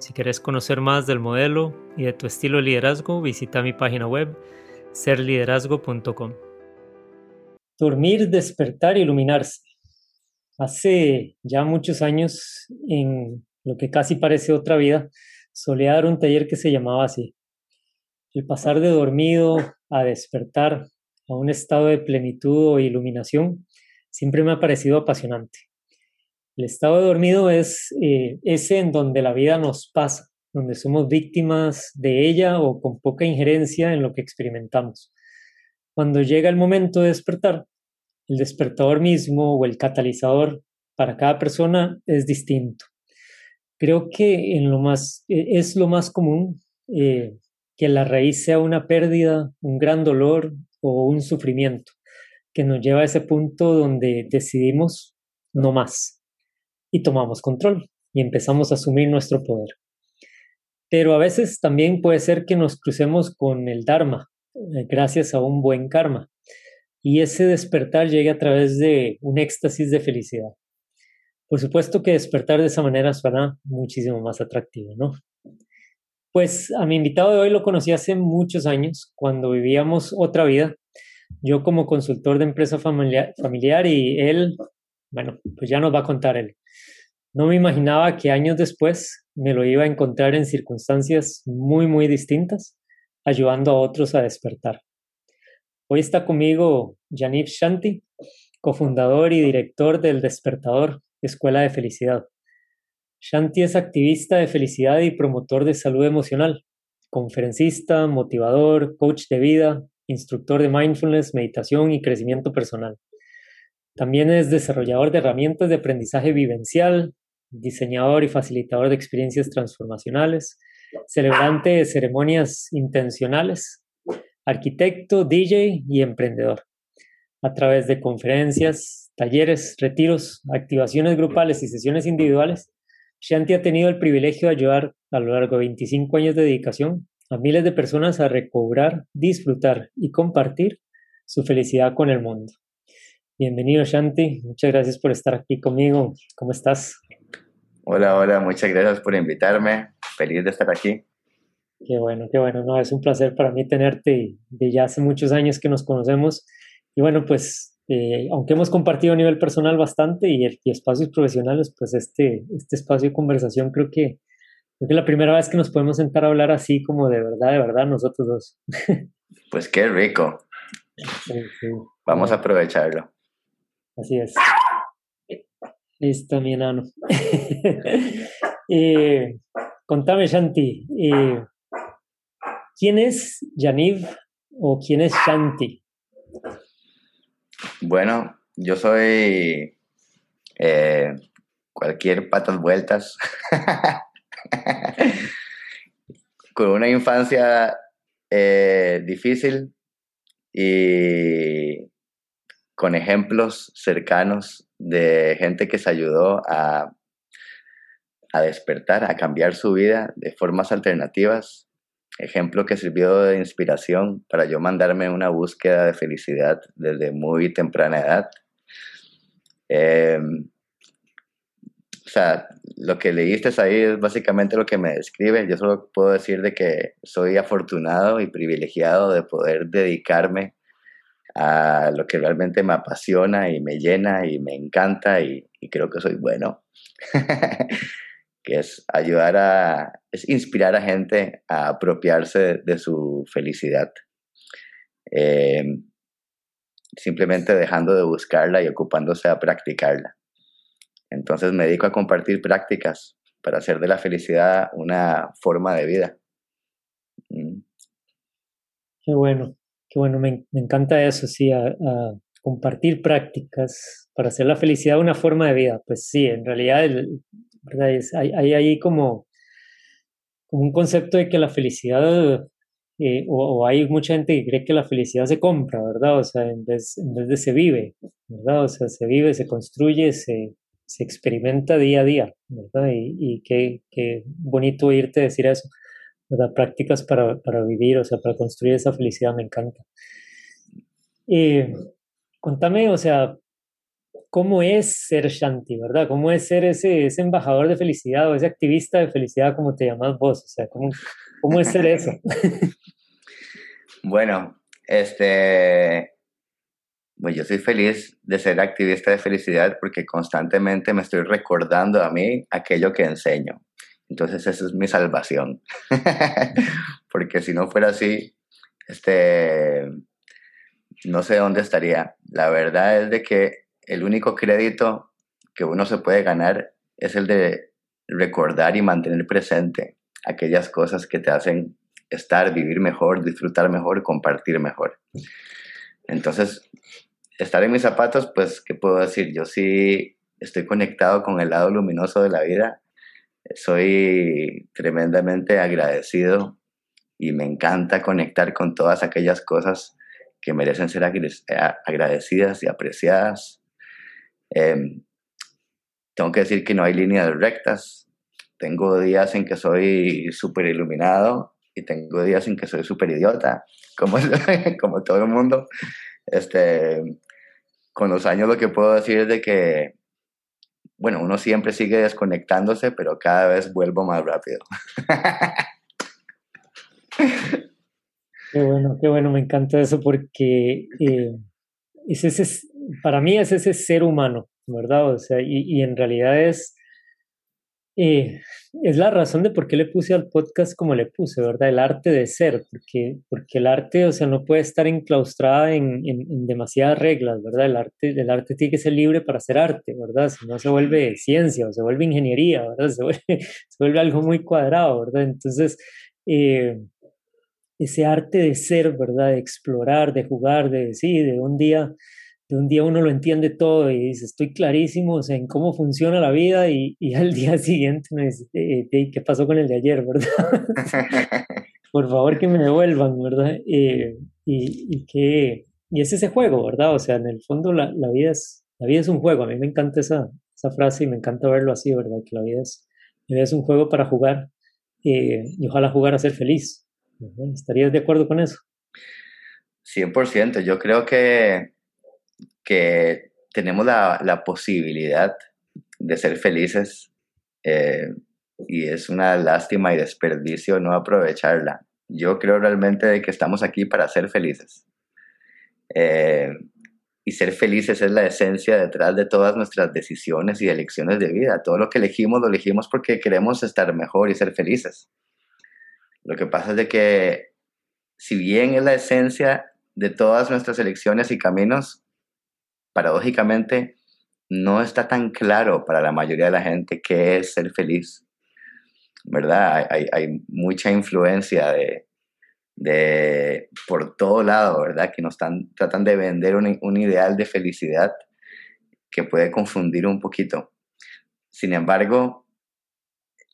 Si quieres conocer más del modelo y de tu estilo de liderazgo, visita mi página web serliderazgo.com. Dormir, despertar, iluminarse. Hace ya muchos años, en lo que casi parece otra vida, solía dar un taller que se llamaba así. El pasar de dormido a despertar a un estado de plenitud o iluminación siempre me ha parecido apasionante. El estado de dormido es eh, ese en donde la vida nos pasa, donde somos víctimas de ella o con poca injerencia en lo que experimentamos. Cuando llega el momento de despertar, el despertador mismo o el catalizador para cada persona es distinto. Creo que e, es lo más común eh, que la raíz sea una pérdida, un gran dolor o un sufrimiento que nos lleva a ese punto donde decidimos no más y tomamos control y empezamos a asumir nuestro poder. Pero a veces también puede ser que nos crucemos con el Dharma, eh, gracias a un buen karma, y ese despertar llegue a través de un éxtasis de felicidad. Por supuesto que despertar de esa manera suena muchísimo más atractivo, ¿no? Pues a mi invitado de hoy lo conocí hace muchos años, cuando vivíamos otra vida, yo como consultor de empresa familiar, familiar y él, bueno, pues ya nos va a contar él. No me imaginaba que años después me lo iba a encontrar en circunstancias muy, muy distintas, ayudando a otros a despertar. Hoy está conmigo Janif Shanti, cofundador y director del Despertador, Escuela de Felicidad. Shanti es activista de felicidad y promotor de salud emocional, conferencista, motivador, coach de vida, instructor de mindfulness, meditación y crecimiento personal. También es desarrollador de herramientas de aprendizaje vivencial, diseñador y facilitador de experiencias transformacionales, celebrante de ceremonias intencionales, arquitecto, DJ y emprendedor. A través de conferencias, talleres, retiros, activaciones grupales y sesiones individuales, Shanti ha tenido el privilegio de ayudar a lo largo de 25 años de dedicación a miles de personas a recobrar, disfrutar y compartir su felicidad con el mundo. Bienvenido Shanti, muchas gracias por estar aquí conmigo. ¿Cómo estás? Hola, hola, muchas gracias por invitarme. Feliz de estar aquí. Qué bueno, qué bueno. No, es un placer para mí tenerte de ya hace muchos años que nos conocemos. Y bueno, pues eh, aunque hemos compartido a nivel personal bastante y, espacios profesionales, pues este, este espacio de conversación creo que, creo que es la primera vez que nos podemos sentar a hablar así como de verdad, de verdad, nosotros dos. pues qué rico. Vamos a aprovecharlo. Así es. Listo, mi enano. eh, contame, Shanti, eh, ¿quién es Yaniv o quién es Shanti? Bueno, yo soy eh, cualquier patas vueltas. Con una infancia eh, difícil y con ejemplos cercanos de gente que se ayudó a, a despertar, a cambiar su vida de formas alternativas. Ejemplo que sirvió de inspiración para yo mandarme una búsqueda de felicidad desde muy temprana edad. Em, o sea, lo que leíste ahí es básicamente lo que me describe. Yo solo puedo decir de que soy afortunado y privilegiado de poder dedicarme a lo que realmente me apasiona y me llena y me encanta y, creo que soy bueno, que es ayudar a, es inspirar a gente a apropiarse de, su felicidad. Eh, simplemente dejando de buscarla y ocupándose a practicarla. Entonces me dedico a compartir prácticas para hacer de la felicidad una forma de vida. Mm. Qué bueno. Qué bueno, me, encanta eso, sí, a, compartir prácticas para hacer la felicidad una forma de vida. Pues sí, en realidad hay, ahí como, como un concepto de que la felicidad, eh, o, hay mucha gente que cree que la felicidad se compra, ¿verdad? O sea, en vez, en vez de se vive, ¿verdad? O sea, se vive, se construye, se, se experimenta día a día, ¿verdad? Y, y qué, qué, bonito oírte decir eso, Prácticas para, para, vivir, o sea, para construir esa felicidad, me encanta. Y contame, o sea, ¿cómo es ser Shanti, verdad? ¿Cómo es ser ese, ese embajador de felicidad o ese activista de felicidad, como te llamas vos? O sea, ¿cómo, cómo es ser eso? bueno, este, pues yo soy feliz de ser activista de felicidad porque constantemente me estoy recordando a mí aquello que enseño. Entonces esa es mi salvación. porque si no fuera así, este, no sé dónde estaría. La verdad es de que el único crédito que uno se puede ganar es el de recordar y mantener presente aquellas cosas que te hacen estar, vivir mejor, disfrutar mejor, compartir mejor. Entonces, estar en mis zapatos, pues, ¿qué puedo decir? Yo sí estoy conectado con el lado luminoso de la vida. Soy tremendamente agradecido y me encanta conectar con todas aquellas cosas que merecen ser agradecidas y apreciadas. Em, tengo que decir que no hay líneas rectas. Tengo días en que soy súper iluminado y tengo días en que soy súper idiota, como, como todo el mundo. Este, con los años lo que puedo decir es de que, bueno, uno siempre sigue desconectándose, pero cada vez vuelvo más rápido. Qué bueno, qué bueno, me encanta eso porque eh, es ese, para mí es ese ser humano, ¿verdad? O sea, y, y en realidad es, eh, es la razón de por qué le puse al podcast como le puse, ¿verdad? El arte de ser, porque, porque el arte, o sea, no puede estar enclaustrada en, en, demasiadas reglas, ¿verdad? El arte, el arte tiene que ser libre para ser arte, ¿verdad? Si no se vuelve ciencia o se vuelve ingeniería, ¿verdad? Se vuelve, algo muy cuadrado, ¿verdad? Entonces, eh, ese arte de ser, ¿verdad? De explorar, de jugar, de, sí, de un día de un día uno lo entiende todo y dice, estoy clarísimo en cómo funciona la vida y, y al día siguiente me dice, eh, eh, ¿qué pasó con el de ayer, verdad? Por favor que me devuelvan, ¿verdad? Eh, y, y, que, y es ese juego, ¿verdad? O sea, en el fondo la, la, vida, es, la vida es un juego. A mí me encanta esa, esa frase y me encanta verlo así, ¿verdad? Que la vida es, la vida es un juego para jugar y ojalá jugar a ser feliz. ¿Estarías de acuerdo con eso? 100%. Yo creo que que tenemos la, posibilidad de ser felices eh, y es una lástima y desperdicio no aprovecharla. Yo creo realmente que estamos aquí para ser felices. Eh, y ser felices es la esencia detrás de todas nuestras decisiones y elecciones de vida. Todo lo que elegimos lo elegimos porque queremos estar mejor y ser felices. Lo que pasa es de que si bien es la esencia de todas nuestras elecciones y caminos, paradójicamente no está tan claro para la mayoría de la gente qué es ser feliz, ¿verdad? Hay, mucha influencia de, de, por todo lado, ¿verdad? Que nos están, tratan de vender un, un ideal de felicidad que puede confundir un poquito. Sin embargo,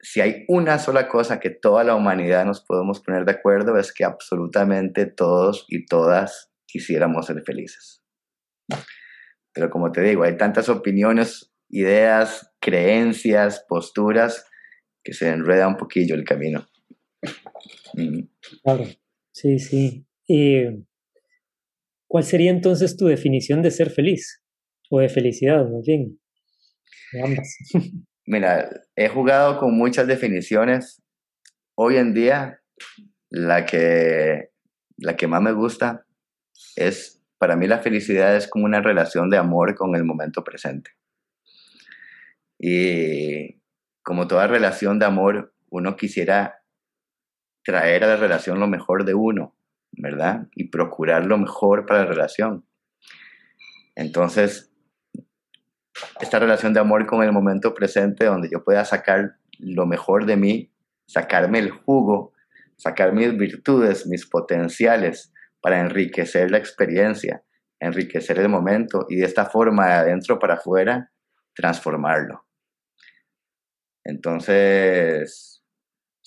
si hay una sola cosa que toda la humanidad nos podemos poner de acuerdo es que absolutamente todos y todas quisiéramos ser felices. Pero como te digo, hay tantas opiniones, ideas, creencias, posturas, que se enreda un poquillo el camino. Claro, sí, sí. ¿Cuál sería entonces tu definición de ser feliz? O de felicidad, más bien. ambas. Mira, he jugado con muchas definiciones. Hoy en día, la que, la que más me gusta es para mí la felicidad es como una relación de amor con el momento presente. Y como toda relación de amor, uno quisiera traer a la relación lo mejor de uno, ¿verdad? Y procurar lo mejor para la relación. Entonces, esta relación de amor con el momento presente, donde yo pueda sacar lo mejor de mí, sacarme el jugo, sacar mis virtudes, mis potenciales, para enriquecer la experiencia, enriquecer el momento y de esta forma, de adentro para afuera, transformarlo. Entonces,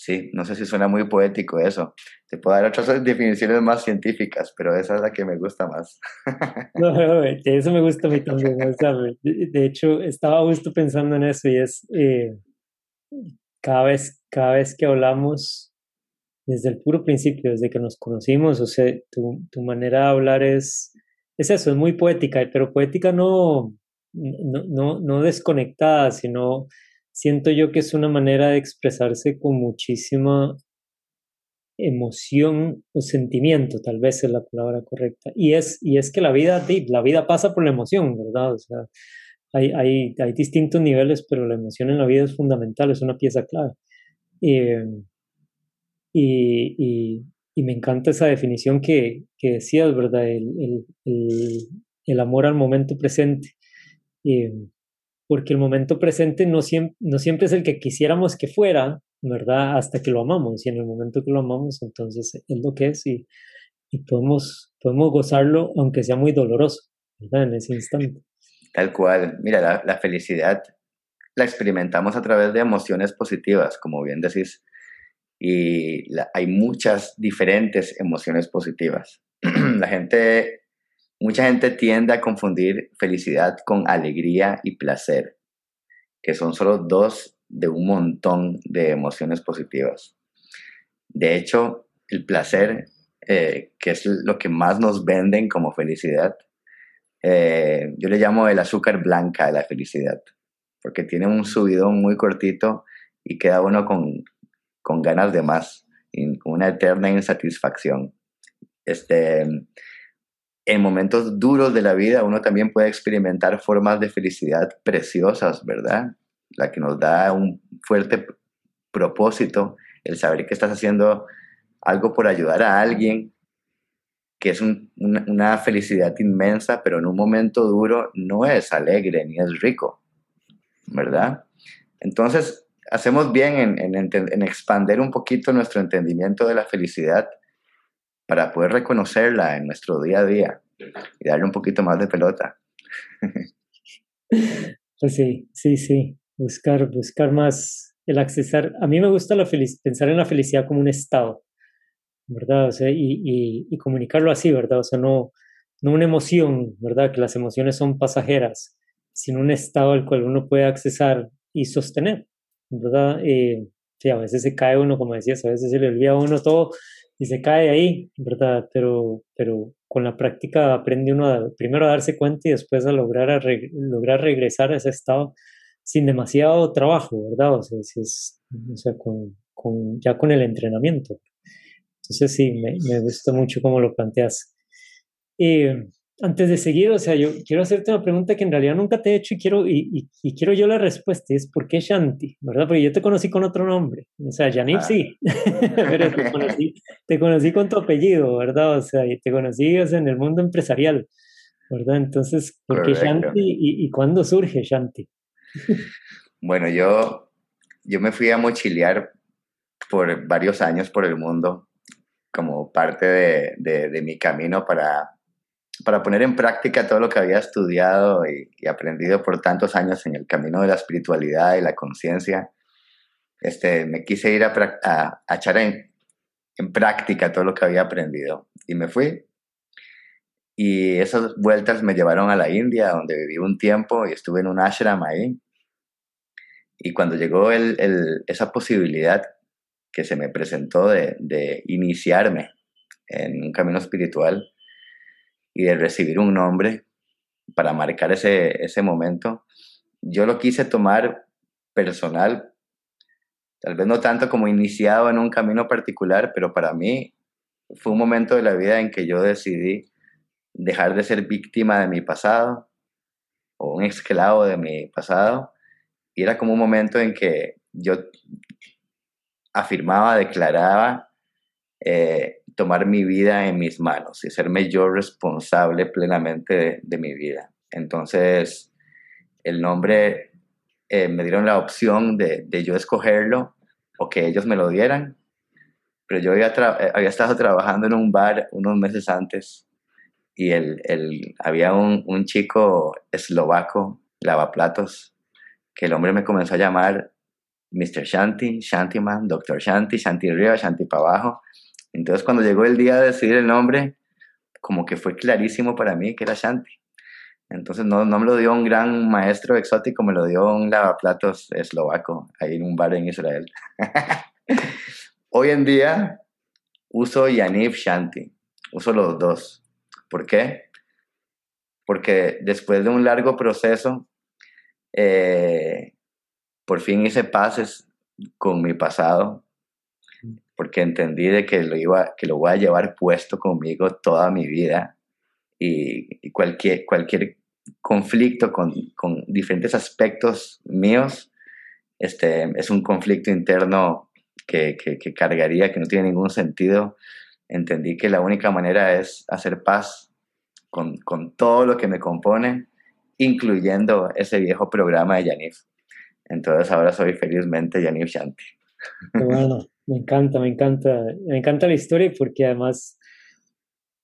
Sí, no sé si suena muy poético eso. Te puedo dar otras definiciones más científicas, pero esa es la que me gusta más. No, eso me gusta a mí también. de, hecho, estaba justo pensando en eso y es eh, cada, vez, cada vez que hablamos desde el puro principio, desde que nos conocimos, o sea, tu, tu manera de hablar es, es eso, es muy poética, pero poética no, no, no, no desconectada, sino siento yo que es una manera de expresarse con muchísima emoción o sentimiento, tal vez es la palabra correcta. Y es, y es que la vida, la vida pasa por la emoción, ¿verdad? O sea, hay, hay, hay distintos niveles, pero la emoción en la vida es fundamental, es una pieza clave. Eh, y, y, y, me encanta esa definición que, que decías, ¿verdad? El, el, el, amor al momento presente. Eh, porque el momento presente no siempre, no siempre es el que quisiéramos que fuera, ¿verdad? Hasta que lo amamos, y en el momento que lo amamos, entonces es lo que es y, podemos, podemos gozarlo aunque sea muy doloroso, ¿verdad? En ese instante. Tal cual, mira, la felicidad la experimentamos a través de emociones positivas, como bien decís, y hay muchas diferentes emociones positivas. la gente Mucha gente tiende a confundir felicidad con alegría y placer, que son solo dos de un montón de emociones positivas. De hecho, el placer, eh, que es lo que más nos venden como felicidad, eh, yo le llamo el azúcar blanca de la felicidad, porque tiene un subidón muy cortito y queda uno con, con ganas de más, y una eterna insatisfacción. Este, en momentos duros de la vida uno también puede experimentar formas de felicidad preciosas, ¿verdad? La que nos da un fuerte propósito, el saber que estás haciendo algo por ayudar a alguien, que es una, felicidad inmensa, pero en un momento duro no es alegre ni es rico, ¿verdad? Entonces, hacemos bien en, en, en expander un poquito nuestro entendimiento de la felicidad para poder reconocerla en nuestro día a día y darle un poquito más de pelota. Pues sí, sí, sí. Buscar, buscar más el accesar. A mí me gusta la pensar en la felicidad como un estado, ¿verdad? O sea, y, y, comunicarlo así, ¿verdad? O sea, no, no una emoción, ¿verdad? Que las emociones son pasajeras, sino un estado al cual uno puede accesar y sostener, ¿verdad? Eh, sí, a veces se cae uno, como decías, a veces se le olvida a uno todo y se cae ahí, ¿verdad? Pero, pero con la práctica aprende uno primero a darse cuenta y después a lograr, a lograr regresar a ese estado sin demasiado trabajo, ¿verdad? O sea, si es, con, con, ya con el entrenamiento. Entonces sí, me, me gusta mucho cómo lo planteas. Y antes de seguir, o sea, yo quiero hacerte una pregunta que en realidad nunca te he hecho y quiero, y, y, quiero yo la respuesta, es ¿por qué Shanti? ¿Verdad? Porque yo te conocí con otro nombre, o sea, Janip ah. sí, pero te conocí, te conocí, con tu apellido, ¿verdad? O sea, y te conocí en el mundo empresarial, ¿verdad? Entonces, ¿por qué Shanti y, y, cuándo surge Shanti? bueno, yo, yo me fui a mochilear por varios años por el mundo como parte de, de, de mi camino para para poner en práctica todo lo que había estudiado y, aprendido por tantos años en el camino de la espiritualidad y la conciencia, este, me quise ir a, a, echar en, práctica todo lo que había aprendido. Y me fui. Y esas vueltas me llevaron a la India, donde viví un tiempo y estuve en un ashram ahí. Y cuando llegó el, esa posibilidad que se me presentó de iniciarme en un camino espiritual, y de recibir un nombre para marcar ese, ese momento, yo lo quise tomar personal, tal vez no tanto como iniciado en un camino particular, pero para mí fue un momento de la vida en que yo decidí dejar de ser víctima de mi pasado o un esclavo de mi pasado. Y era como un momento en que yo afirmaba, declaraba eh, tomar mi vida en mis manos y serme yo responsable plenamente de, mi vida. Entonces, el nombre eh, me dieron la opción de, de, yo escogerlo o que ellos me lo dieran, pero yo había, eh, había estado trabajando en un bar unos meses antes y el, el, había un, un chico eslovaco, lavaplatos, que el hombre me comenzó a llamar Mr. Shanti, Shantiman, Dr. Shanti, Shanti arriba, Shanti para abajo. Entonces cuando llegó el día de decidir el nombre, como que fue clarísimo para mí que era Shanti. Entonces no, no me lo dio un gran maestro exótico, me lo dio un lavaplatos eslovaco ahí en un bar en Israel. Hoy en día uso Yaniv Shanti, uso los dos. ¿Por qué? Porque después de un largo proceso, eh, por fin hice pases con mi pasado, porque entendí de que lo, iba, que lo voy a llevar puesto conmigo toda mi vida y, cualquier, cualquier conflicto con, con, diferentes aspectos míos este, es un conflicto interno que, que, que cargaría, que no tiene ningún sentido. Entendí que la única manera es hacer paz con, con todo lo que me compone, incluyendo ese viejo programa de Yanif. Entonces ahora soy felizmente Yanif Shanti. Bueno, me encanta, me encanta, me encanta la historia porque además,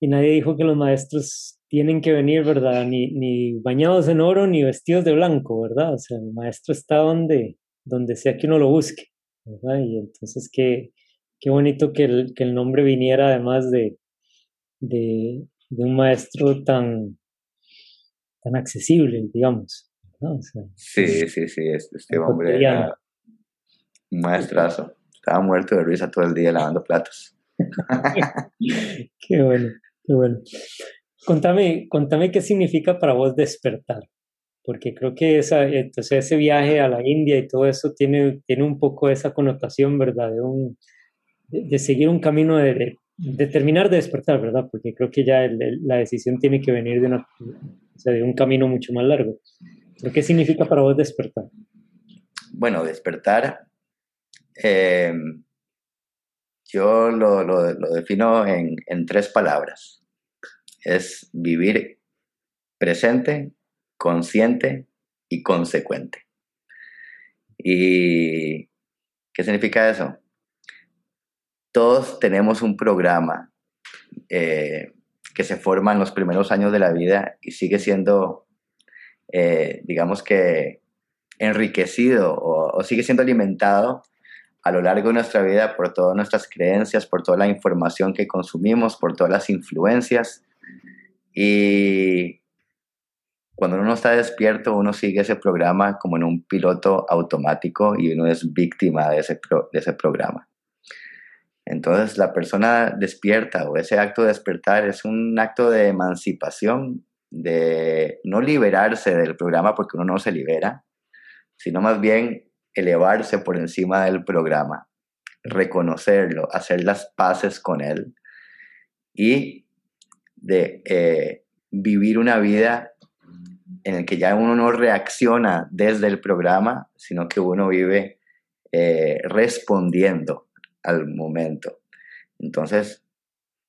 y nadie dijo que los maestros tienen que venir, ¿verdad? Ni, ni bañados en oro ni vestidos de blanco, ¿verdad? O sea, el maestro está donde, donde sea que uno lo busque, ¿verdad? Y entonces qué, qué bonito que el, que el nombre viniera además de, de, de un maestro tan, tan accesible, digamos. sí, sí, sí, este, este hombre era un maestrazo. Estaba muerto de risa todo el día lavando platos. qué bueno, qué bueno. Contame, contame qué significa para vos despertar, porque creo que esa, entonces ese viaje a la India y todo eso tiene, tiene un poco esa connotación, ¿verdad? De, un, de, seguir un camino de, de, terminar de despertar, ¿verdad? Porque creo que ya la decisión tiene que venir de, una, de un camino mucho más largo. ¿Pero qué significa para vos despertar? Bueno, despertar eh, yo lo, lo, defino en, en, tres palabras. Es vivir presente, consciente y consecuente. ¿Y qué significa eso? Todos tenemos un programa eh, que se forma en los primeros años de la vida y sigue siendo, eh, digamos que, enriquecido o, sigue siendo alimentado a lo largo de nuestra vida por todas nuestras creencias, por toda la información que consumimos, por todas las influencias. Y cuando uno está despierto, uno sigue ese programa como en un piloto automático y uno es víctima de ese, de ese programa. Entonces la persona despierta o ese acto de despertar es un acto de emancipación, de no liberarse del programa porque uno no se libera, sino más bien elevarse por encima del programa, reconocerlo, hacer las paces con él y de eh, vivir una vida en la que ya uno no reacciona desde el programa, sino que uno vive eh, respondiendo al momento. Entonces,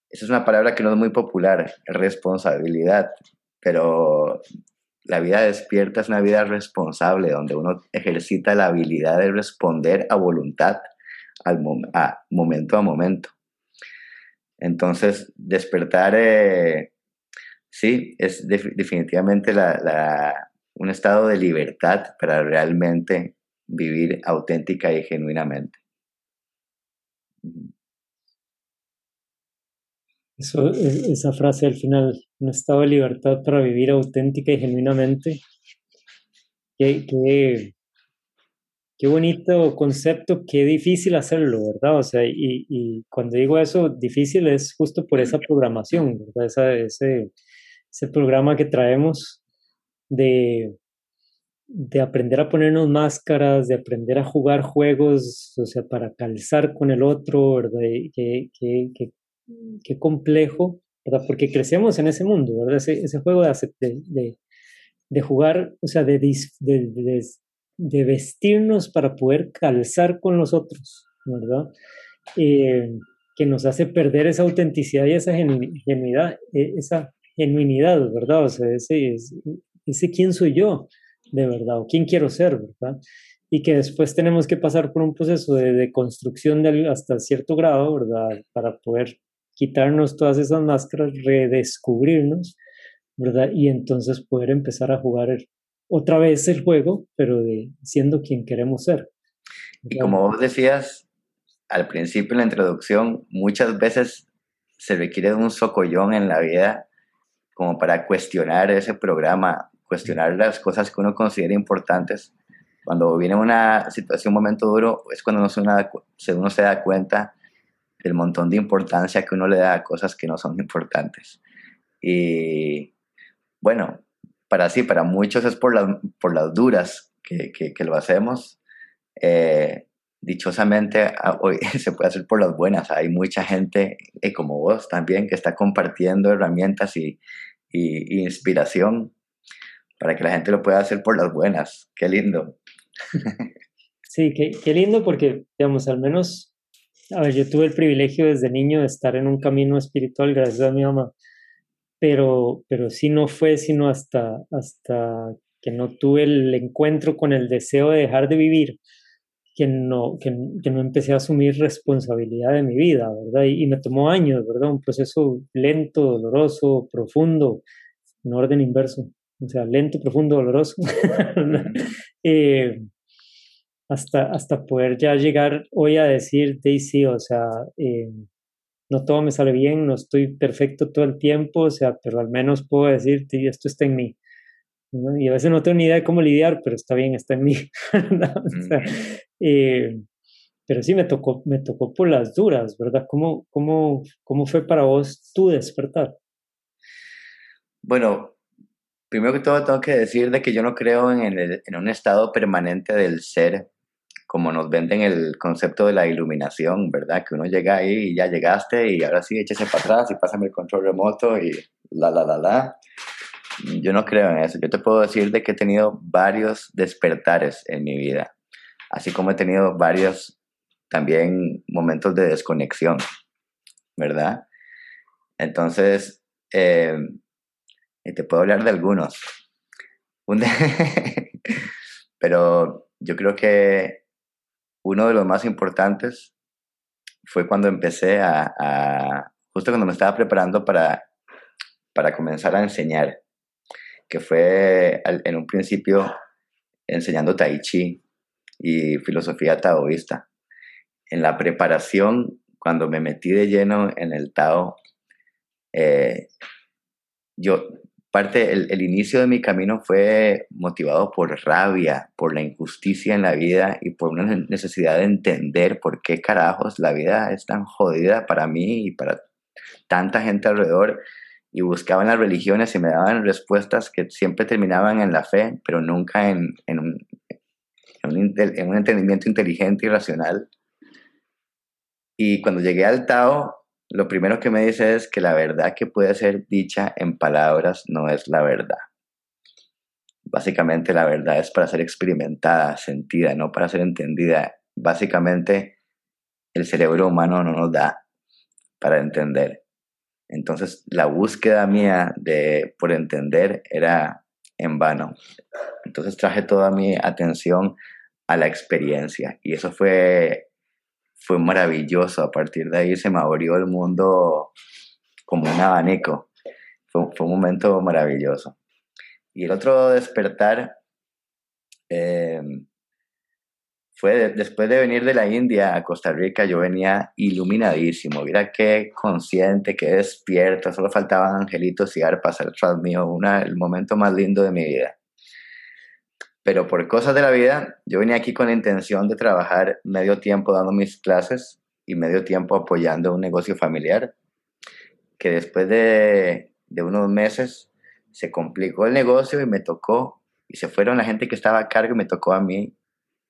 esa es una palabra que no es muy popular, responsabilidad, pero la vida despierta es una vida responsable, donde uno ejercita la habilidad de responder a voluntad, al a momento a momento. Entonces, despertar, eh, sí, es definitivamente un estado de libertad para realmente vivir auténtica y genuinamente. Eso, e, esa frase al final, un estado de libertad para vivir auténtica y genuinamente. Qué, qué, qué bonito concepto, qué difícil hacerlo, ¿verdad? O sea, y, y, cuando digo eso, difícil es justo por esa programación, ¿verdad? Esa, ese, ese programa que traemos de, de aprender a ponernos máscaras, de aprender a jugar juegos, o sea, para calzar con el otro, ¿verdad? Que, que, que qué complejo, ¿verdad? Porque crecemos en ese mundo, ¿verdad? Ese, ese juego de, de, de, jugar, o sea, de, de, de, vestirnos para poder calzar con los otros, ¿verdad? Eh, que nos hace perder esa autenticidad y esa genuinidad, e, esa genuinidad, ¿verdad? O sea, ese, ese quién soy yo, de verdad, o quién quiero ser, ¿verdad? Y que después tenemos que pasar por un proceso de, de construcción de, hasta cierto grado, ¿verdad? Para poder quitarnos todas esas máscaras, redescubrirnos, ¿verdad? Y entonces poder empezar a jugar otra vez el juego, pero de siendo quien queremos ser. Y como vos decías al principio en la introducción, muchas veces se requiere de un socollón en la vida como para cuestionar ese programa, cuestionar las cosas que uno considera importantes. Cuando viene una situación, un momento duro, es cuando uno se, uno se da cuenta del montón de importancia que uno le da a cosas que no son importantes. Y bueno, para sí, para muchos es por, por las duras que, que, lo hacemos. Eh, dichosamente hoy se puede hacer por las buenas. Hay mucha gente, y como vos también, que está compartiendo herramientas y, y, inspiración para que la gente lo pueda hacer por las buenas. Qué lindo. Sí, qué, qué lindo porque, digamos, al menos, a ver, yo tuve el privilegio desde niño de estar en un camino espiritual gracias a mi mamá, pero, pero sí no fue sino hasta, hasta que no tuve el encuentro con el deseo de dejar de vivir, que no, que, que no empecé a asumir responsabilidad de mi vida, ¿verdad? Y, y, me tomó años, ¿verdad? Un proceso lento, doloroso, profundo, en orden inverso o sea, lento, profundo, doloroso, eh, hasta, hasta poder ya llegar hoy a decir, Daisy, o sea, eh, no todo me sale bien, no estoy perfecto todo el tiempo, o sea, pero al menos puedo decir, esto está en mí. Y a veces no tengo ni idea de cómo lidiar, pero está bien, está en mí. eh, pero sí me tocó, me tocó por las duras, ¿verdad? ¿Cómo, cómo, cómo fue para vos tu despertar? Bueno, primero que todo tengo que decir de que yo no creo en, en un estado permanente del ser, como nos venden el concepto de la iluminación, ¿verdad? Que uno llega ahí y ya llegaste y ahora sí, échese para atrás y pásame el control remoto y la, la, la, la. Yo no creo en eso. Yo te puedo decir de que he tenido varios despertares en mi vida, así como he tenido varios también momentos de desconexión, ¿verdad? Entonces, eh, te puedo hablar de algunos. Pero yo creo que uno de los más importantes fue cuando empecé a, justo cuando me estaba preparando para, para comenzar a enseñar, que fue en un principio enseñando tai chi y filosofía taoísta. En la preparación, cuando me metí de lleno en el Tao, eh, yo parte, el, inicio de mi camino fue motivado por rabia, por la injusticia en la vida y por una necesidad de entender por qué carajos la vida es tan jodida para mí y para tanta gente alrededor. Y buscaba en las religiones y me daban respuestas que siempre terminaban en la fe, pero nunca en, en, un, en un entendimiento inteligente y racional. Y cuando llegué al Tao, lo primero que me dice es que la verdad que puede ser dicha en palabras no es la verdad. Básicamente la verdad es para ser experimentada, sentida, no para ser entendida. Básicamente el cerebro humano no nos da para entender. Entonces la búsqueda mía de por entender era en vano. Entonces traje toda mi atención a la experiencia y eso fue fue maravilloso. A partir de ahí se me abrió el mundo como un abanico. Fue, un momento maravilloso. Y el otro despertar eh, fue después de venir de la India a Costa Rica, yo venía iluminadísimo. Mira qué consciente, qué despierto. Solo faltaban angelitos y arpas atrás mío. Una, el momento más lindo de mi vida. Pero por cosas de la vida, yo venía aquí con la intención de trabajar medio tiempo dando mis clases y medio tiempo apoyando un negocio familiar, que después de, de unos meses se complicó el negocio y me tocó, y se fueron la gente que estaba a cargo y me tocó a mí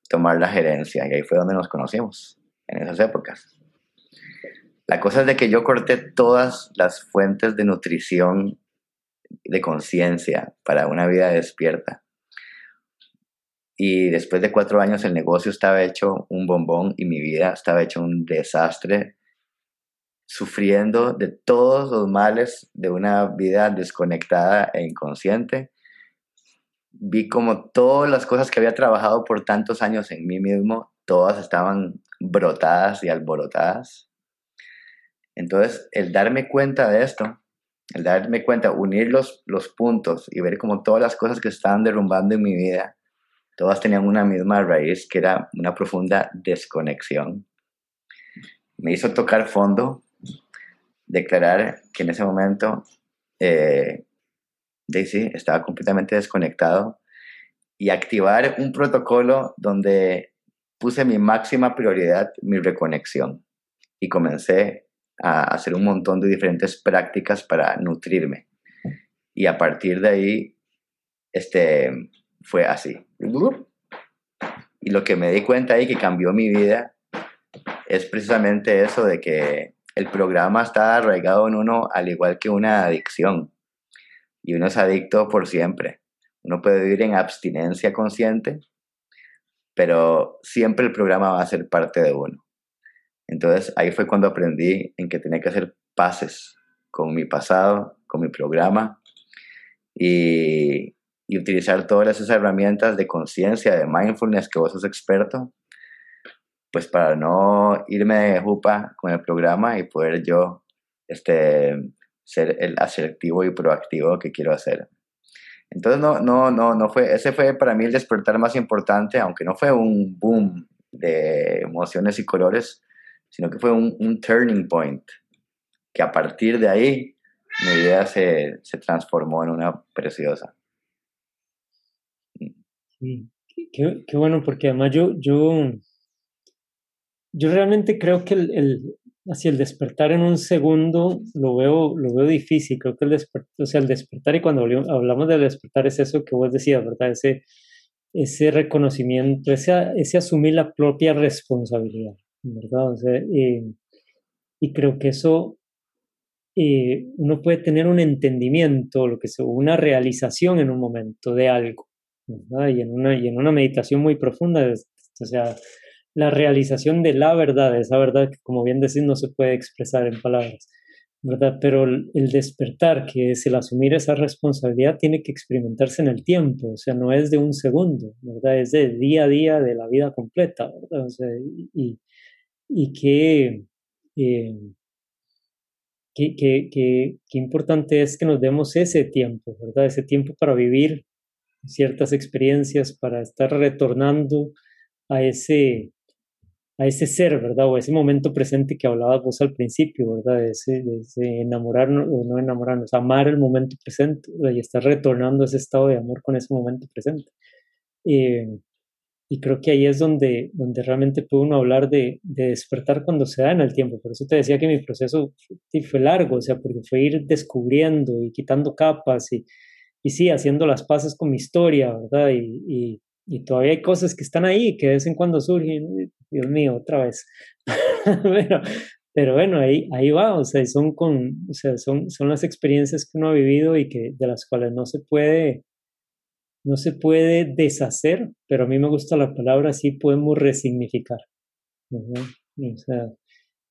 tomar la gerencia. Y ahí fue donde nos conocimos, en esas épocas. La cosa es de que yo corté todas las fuentes de nutrición, de conciencia para una vida despierta y después de cuatro años el negocio estaba hecho un bombón y mi vida estaba hecho un desastre, sufriendo de todos los males de una vida desconectada e inconsciente. Vi como todas las cosas que había trabajado por tantos años en mí mismo, todas estaban brotadas y alborotadas. Entonces, el darme cuenta de esto, el darme cuenta, unir los, los puntos y ver como todas las cosas que estaban derrumbando en mi vida, todas tenían una misma raíz que era una profunda desconexión. Me hizo tocar fondo, declarar que en ese momento eh, Daisy estaba completamente desconectado y activar un protocolo donde puse mi máxima prioridad, mi reconexión, y comencé a hacer un montón de diferentes prácticas para nutrirme. Y a partir de ahí, este, fue así. Y lo que me di cuenta ahí que cambió mi vida es precisamente eso de que el programa está arraigado en uno al igual que una adicción. Y uno es adicto por siempre. Uno puede vivir en abstinencia consciente, pero siempre el programa va a ser parte de uno. Entonces ahí fue cuando aprendí en que tenía que hacer paces con mi pasado, con mi programa y, y utilizar todas esas herramientas de conciencia, de mindfulness que vos sos experto, pues para no irme de jupa con el programa y poder yo este, ser el asertivo y proactivo que quiero hacer. Entonces no, no, no, no fue, ese fue para mí el despertar más importante, aunque no fue un boom de emociones y colores, sino que fue un, un turning point, que a partir de ahí mi vida se, se transformó en una preciosa. Qué, bueno, porque además yo, yo, yo realmente creo que el, hacia el despertar en un segundo lo veo, lo veo difícil. Creo que el despertar, o sea, el despertar, y cuando hablamos del despertar es eso que vos decías, ¿verdad? Ese, ese reconocimiento, ese, ese asumir la propia responsabilidad, ¿verdad? O sea, eh, y creo que eso eh, uno puede tener un entendimiento, lo que sea, una realización en un momento de algo, Y en una, y en una meditación muy profunda, o sea, la realización de la verdad, esa verdad que como bien decís no se puede expresar en palabras, ¿verdad? Pero el, despertar, que es el asumir esa responsabilidad, tiene que experimentarse en el tiempo, o sea, no es de un segundo, ¿verdad? Es de día a día de la vida completa, ¿verdad? O sea, y, y que, eh, que, que, que, importante es que nos demos ese tiempo, ¿verdad? Ese tiempo para vivir ciertas experiencias, para estar retornando a ese, a ese ser, ¿verdad? O a ese momento presente que hablabas vos al principio, ¿verdad? De ese, de enamorarnos o no enamorarnos, amar el momento presente y estar retornando a ese estado de amor con ese momento presente. Eh, y creo que ahí es donde, donde realmente puede uno hablar de, de, despertar cuando se da en el tiempo. Por eso te decía que mi proceso fue largo, o sea, porque fue ir descubriendo y quitando capas y, y sí, haciendo las paces con mi historia, ¿verdad? Y, y, todavía hay cosas que están ahí que de vez en cuando surgen, Dios mío, otra vez. pero, pero bueno, ahí, ahí va, o sea, son, con, o sea, son, son las experiencias que uno ha vivido y que, de las cuales no se puede, no se puede deshacer, pero a mí me gusta la palabra, sí podemos resignificar.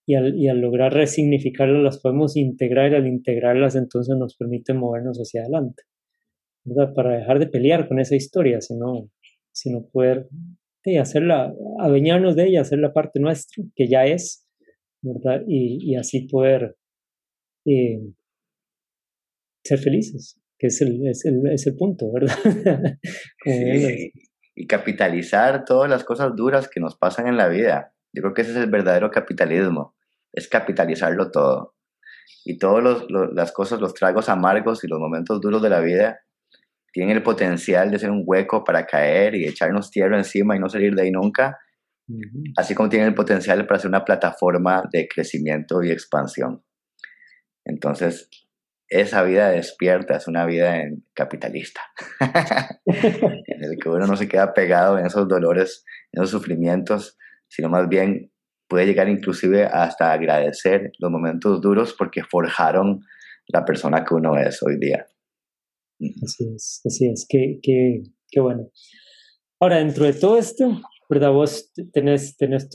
y al, y al lograr resignificarlas las podemos integrar y al integrarlas entonces nos permite movernos hacia adelante. ¿Verdad? Para dejar de pelear con esa historia, sino sino poder hacerla, adueñarnos de ella, hacer la parte nuestra, que ya es, ¿verdad? Y, y así poder eh, ser felices, que es el, es el, es el punto, ¿verdad? sí, y capitalizar todas las cosas duras que nos pasan en la vida. Yo creo que ese es el verdadero capitalismo, es capitalizarlo todo. Y todas las cosas, los tragos amargos y los momentos duros de la vida tienen el potencial de ser un hueco para caer y echarnos tierra encima y no salir de ahí nunca, así como tienen el potencial para ser una plataforma de crecimiento y expansión. Entonces, esa vida despierta es una vida en capitalista, en el que uno no se queda pegado en esos dolores, en esos sufrimientos, sino más bien puede llegar inclusive hasta agradecer los momentos duros porque forjaron la persona que uno es hoy día. Así es, así es, qué, qué, qué bueno. Ahora, dentro de todo esto, ¿verdad? Vos tenés, tenés,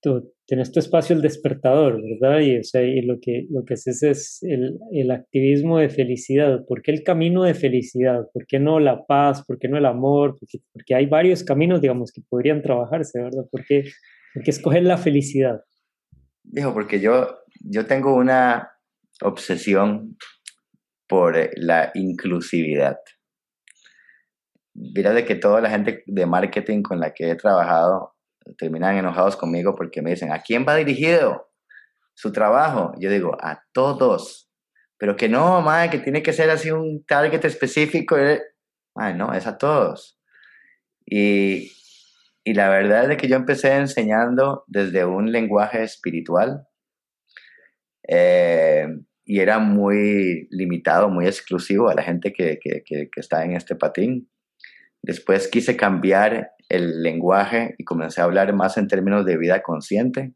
tu, tenés tu espacio el despertador, ¿verdad? Y, o sea, y lo, que, lo que haces es el, el, activismo de felicidad. ¿Por qué el camino de felicidad? ¿Por qué no la paz? ¿Por qué no el amor? Porque, porque hay varios caminos, digamos, que podrían trabajarse, ¿verdad? ¿Por qué, por qué escoger la felicidad? Dijo, porque yo, yo tengo una obsesión por la inclusividad. mira de que toda la gente de marketing con la que he trabajado terminan enojados conmigo porque me dicen, ¿a quién va dirigido su trabajo? Yo digo, a todos. Pero que no, madre, que tiene que ser así un target específico. Madre, no, es a todos. Y, y la verdad es que yo empecé enseñando desde un lenguaje espiritual. Eh, y era muy limitado, muy exclusivo a la gente que, que, que, está en este patín. Después quise cambiar el lenguaje y comencé a hablar más en términos de vida consciente,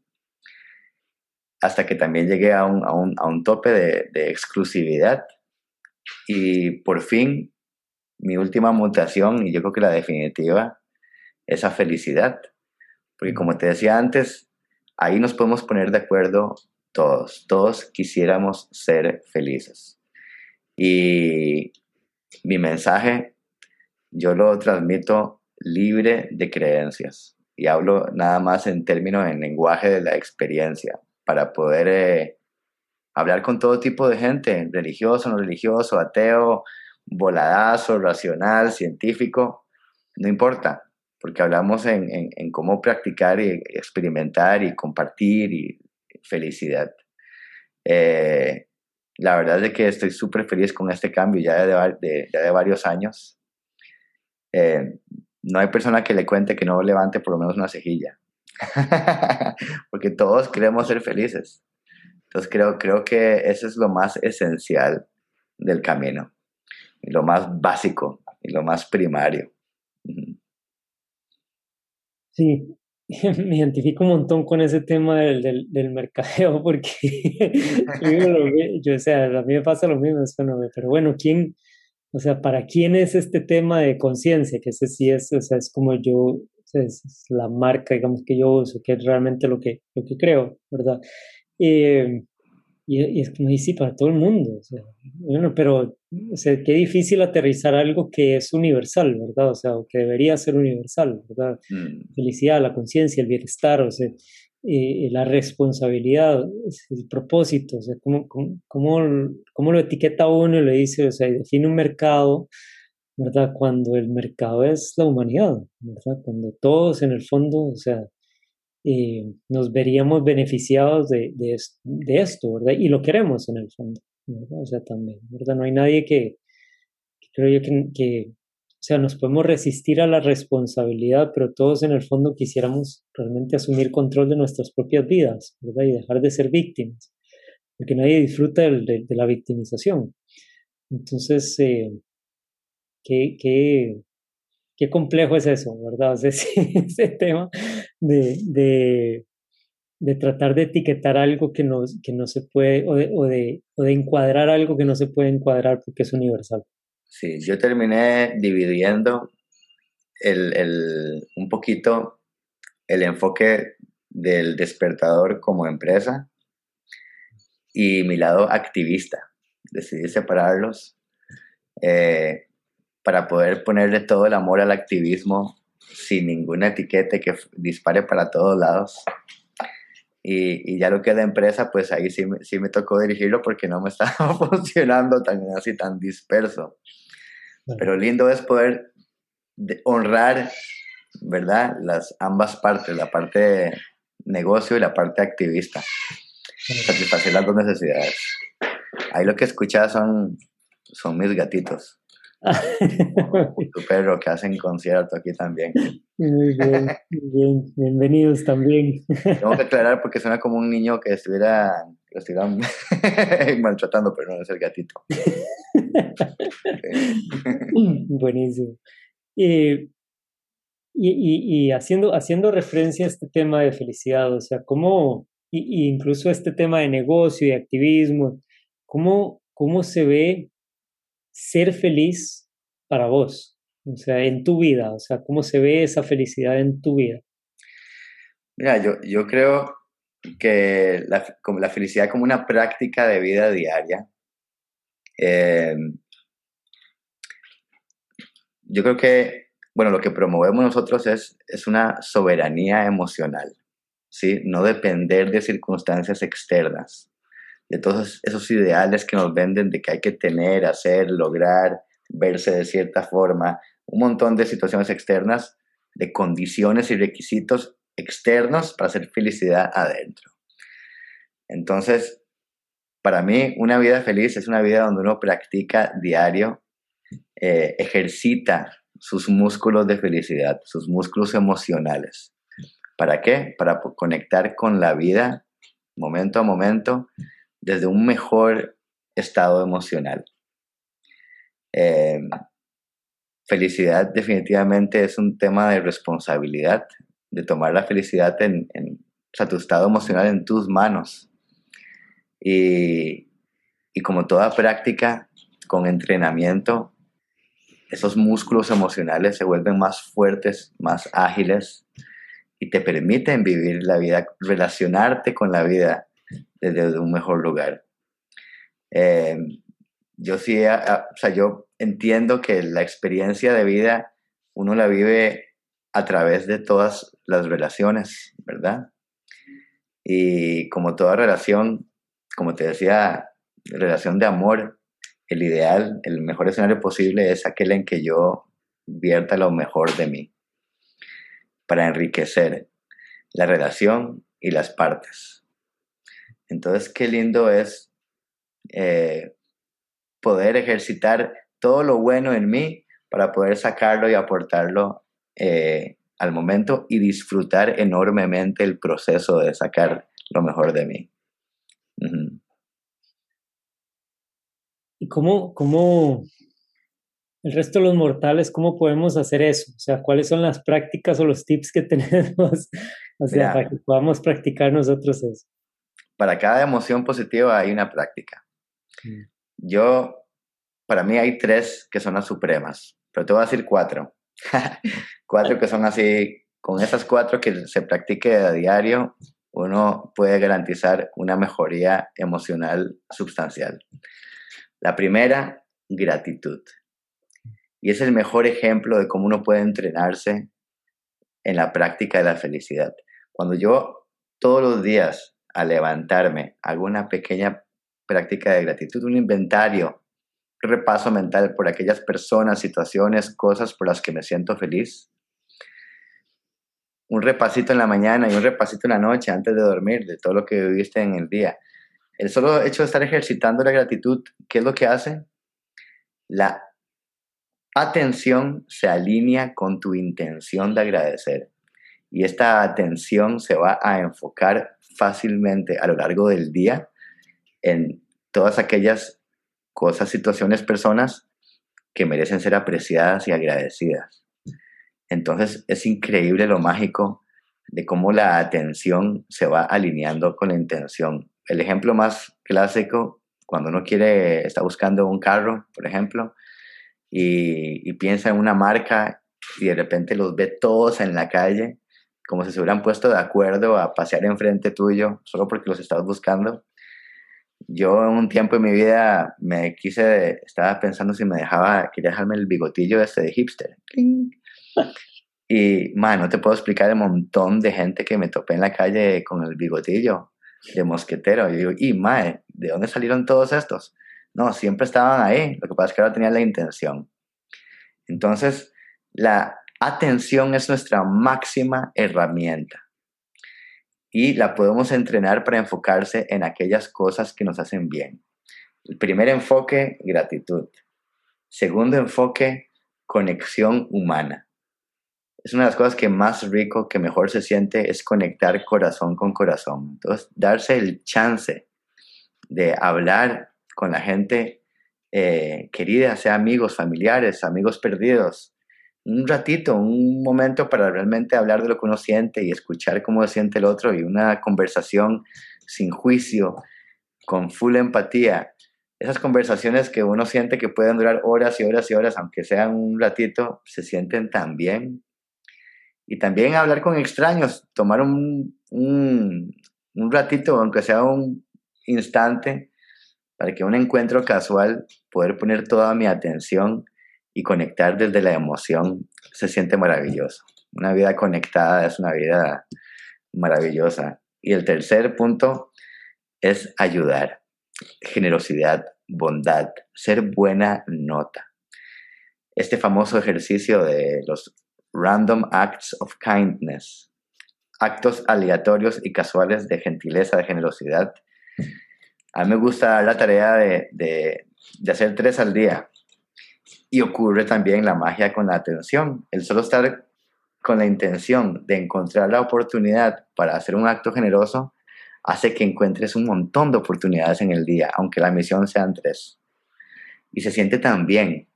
hasta que también llegué a un, a un, a un tope de, de exclusividad. Y por fin, mi última mutación, y yo creo que la definitiva, esa felicidad. Porque como te decía antes, ahí nos podemos poner de acuerdo todos, todos quisiéramos ser felices. Y mi mensaje, yo lo transmito libre de creencias y hablo nada más en términos, en lenguaje de la experiencia, para poder eh, hablar con todo tipo de gente, religioso, no religioso, ateo, voladazo, racional, científico, no importa, porque hablamos en, en cómo practicar y experimentar y compartir y felicidad. Eh, la verdad es que estoy súper feliz con este cambio ya de, de varios años. Eh, no hay persona que le cuente que no levante por lo menos una cejilla, porque todos queremos ser felices. Entonces creo, creo que eso es lo más esencial del camino, lo más básico y lo más primario. Sí, me identifico un montón con ese tema del, del, del mercadeo porque yo, o sea, a mí me pasa lo mismo, pero bueno, ¿quién, o sea, para quién es este tema de conciencia? Que ese sí es, o sea, es como yo, es, la marca, digamos, que yo uso, que es realmente lo que, lo que creo, ¿verdad? Eh, y, es como dice, para todo el mundo. O sea, bueno, pero o sea, qué difícil aterrizar algo que es universal, ¿verdad? O sea, que debería ser universal, ¿verdad? Mm. Felicidad, la conciencia, el bienestar, o sea, eh, la responsabilidad, el propósito, o sea, ¿cómo, cómo, cómo, lo etiqueta uno y le dice, o sea, define un mercado, ¿verdad? Cuando el mercado es la humanidad, ¿verdad? Cuando todos en el fondo, o sea, eh, nos veríamos beneficiados de, de, de, esto, ¿verdad? Y lo queremos en el fondo, ¿verdad? O sea, también, ¿verdad? No hay nadie que, creo yo que, que, o sea, nos podemos resistir a la responsabilidad, pero todos en el fondo quisiéramos realmente asumir control de nuestras propias vidas, ¿verdad? Y dejar de ser víctimas, porque nadie disfruta de, de la victimización. Entonces, eh, ¿qué, qué, qué complejo es eso, ¿verdad? ese, ese tema de, de, de, tratar de etiquetar algo que no, que no se puede, o de, o, de, o de encuadrar algo que no se puede encuadrar porque es universal. Sí, yo terminé dividiendo el, el, un poquito el enfoque del despertador como empresa y mi lado activista. Decidí separarlos. Eh, para poder ponerle todo el amor al activismo sin ninguna etiqueta que dispare para todos lados. Y, y ya lo que es de empresa, pues ahí sí, sí me tocó dirigirlo porque no me estaba funcionando tan así, tan disperso. Pero lindo es poder honrar, ¿verdad? Las ambas partes, la parte de negocio y la parte activista. Satisfacer las dos necesidades. Ahí lo que escuchas son, son mis gatitos. Tu perro que hacen concierto aquí también. Muy bien, bien, bienvenidos también. Tengo que aclarar porque suena como un niño que estuviera, que estuvieran maltratando, pero no es el gatito. Buenísimo. y, y, y, haciendo, haciendo referencia a este tema de felicidad, o sea, cómo, y, incluso este tema de negocio y activismo, ¿cómo, cómo se ve ser feliz para vos? O sea, en tu vida, o sea, ¿cómo se ve esa felicidad en tu vida? Mira, yo, yo creo que la, como la felicidad como una práctica de vida diaria. Eh, yo creo que, bueno, lo que promovemos nosotros es, es una soberanía emocional, ¿sí? No depender de circunstancias externas de todos esos ideales que nos venden de que hay que tener, hacer, lograr, verse de cierta forma, un montón de situaciones externas, de condiciones y requisitos externos para hacer felicidad adentro. Entonces, para mí, una vida feliz es una vida donde uno practica diario, eh, ejercita sus músculos de felicidad, sus músculos emocionales. ¿Para qué? Para conectar con la vida momento a momento desde un mejor estado emocional. Eh, felicidad definitivamente es un tema de responsabilidad, de tomar la felicidad en, en o sea, tu estado emocional en tus manos. Y, y como toda práctica, con entrenamiento, esos músculos emocionales se vuelven más fuertes, más ágiles y te permiten vivir la vida, relacionarte con la vida desde un mejor lugar. Eh, yo sí, o sea, yo entiendo que la experiencia de vida uno la vive a través de todas las relaciones, ¿verdad? Y como toda relación, como te decía, relación de amor, el ideal, el mejor escenario posible es aquel en que yo vierta lo mejor de mí para enriquecer la relación y las partes. Entonces, qué lindo es eh, poder ejercitar todo lo bueno en mí para poder sacarlo y aportarlo eh, al momento y disfrutar enormemente el proceso de sacar lo mejor de mí. ¿Y cómo, cómo, el resto de los mortales, cómo podemos hacer eso? O sea, ¿cuáles son las prácticas o los tips que tenemos o sea, para que podamos practicar nosotros eso? Para cada emoción positiva hay una práctica. Yo, para mí hay tres que son las supremas, pero te voy a decir cuatro. cuatro que son así, con esas cuatro que se practique a diario, uno puede garantizar una mejoría emocional sustancial. La primera, gratitud. Y es el mejor ejemplo de cómo uno puede entrenarse en la práctica de la felicidad. Cuando yo todos los días al levantarme hago una pequeña práctica de gratitud, un inventario, repaso mental por aquellas personas, situaciones, cosas por las que me siento feliz, un repasito en la mañana y un repasito en la noche antes de dormir de todo lo que viviste en el día. El solo hecho de estar ejercitando la gratitud, ¿qué es lo que hace? La atención se alinea con tu intención de agradecer. Y esta atención se va a enfocar fácilmente a lo largo del día en todas aquellas cosas, situaciones, personas que merecen ser apreciadas y agradecidas. Entonces es increíble lo mágico de cómo la atención se va alineando con la intención el ejemplo más clásico, cuando uno quiere, está buscando un carro, por ejemplo, y, piensa en una marca y de repente los ve todos en la calle, como si se hubieran puesto de acuerdo a pasear enfrente tuyo, solo porque los estás buscando. Yo en un tiempo en mi vida me quise, estaba pensando si me dejaba, quería dejarme el bigotillo este de hipster. Y, man, no te puedo explicar el montón de gente que me topé en la calle con el bigotillo de mosquetero. Y digo, y mae, ¿de dónde salieron todos estos? No, siempre estaban ahí. Lo que pasa es que ahora tenían la intención. Entonces, la atención es nuestra máxima herramienta. Y la podemos entrenar para enfocarse en aquellas cosas que nos hacen bien. El primer enfoque, gratitud. Segundo enfoque, conexión humana es una de las cosas que más rico, que mejor se siente, es conectar corazón con corazón. Entonces, darse el chance de hablar con la gente eh, querida, sea amigos, familiares, amigos perdidos, un ratito, un momento para realmente hablar de lo que uno siente y escuchar cómo siente el otro y una conversación sin juicio, con full empatía. Esas conversaciones que uno siente que pueden durar horas y horas y horas, aunque sean un ratito, se sienten tan bien y también hablar con extraños, tomar un, un, un ratito, aunque sea un instante, para que un encuentro casual, poder poner toda mi atención y conectar desde la emoción, se siente maravilloso. Una vida conectada es una vida maravillosa. Y el tercer punto es ayudar, generosidad, bondad, ser buena nota. este famoso ejercicio de los random acts of kindness, actos aleatorios y casuales de gentileza, de generosidad. A mí me gusta la tarea de, de, de hacer tres al día. Y ocurre también la magia con la atención. El solo estar con la intención de encontrar la oportunidad para hacer un acto generoso hace que encuentres un montón de oportunidades en el día, aunque la misión sean tres. Y se siente tan bien,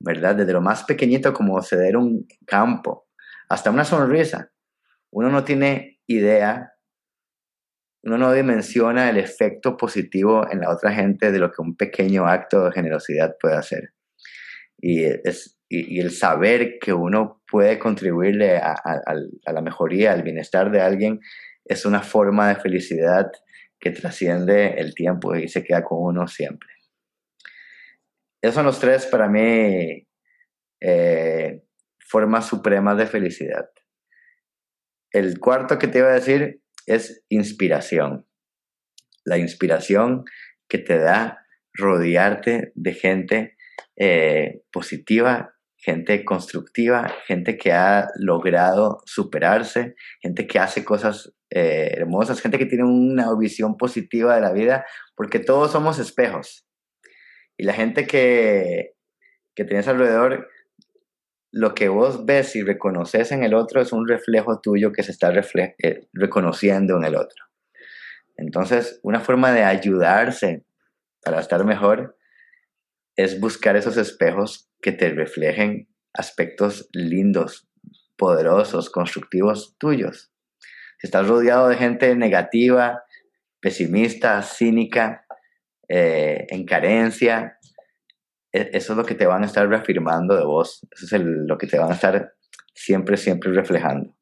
¿verdad? Desde lo más pequeñito como ceder un campo, hasta una sonrisa. Uno no tiene idea, uno no dimensiona el efecto positivo en la otra gente de lo que un pequeño acto de generosidad puede hacer. Y, es, el saber que uno puede contribuirle a, a la mejoría, al bienestar de alguien, es una forma de felicidad que trasciende el tiempo y se queda con uno siempre. Esos son los tres para mí eh, formas supremas de felicidad. El cuarto que te iba a decir es inspiración. La inspiración que te da rodearte de gente eh, positiva gente constructiva, gente que ha logrado superarse, gente que hace cosas eh, hermosas, gente que tiene una visión positiva de la vida, porque todos somos espejos. Y la gente que, que tienes alrededor, lo que vos ves y reconoces en el otro es un reflejo tuyo que se está eh, reconociendo en el otro. Entonces, una forma de ayudarse para estar mejor es buscar esos espejos que te reflejen aspectos lindos, poderosos, constructivos tuyos. Si estás rodeado de gente negativa, pesimista, cínica, eh, en carencia, e, eso es lo que te van a estar reafirmando de vos, eso es lo que te van a estar siempre, siempre reflejando.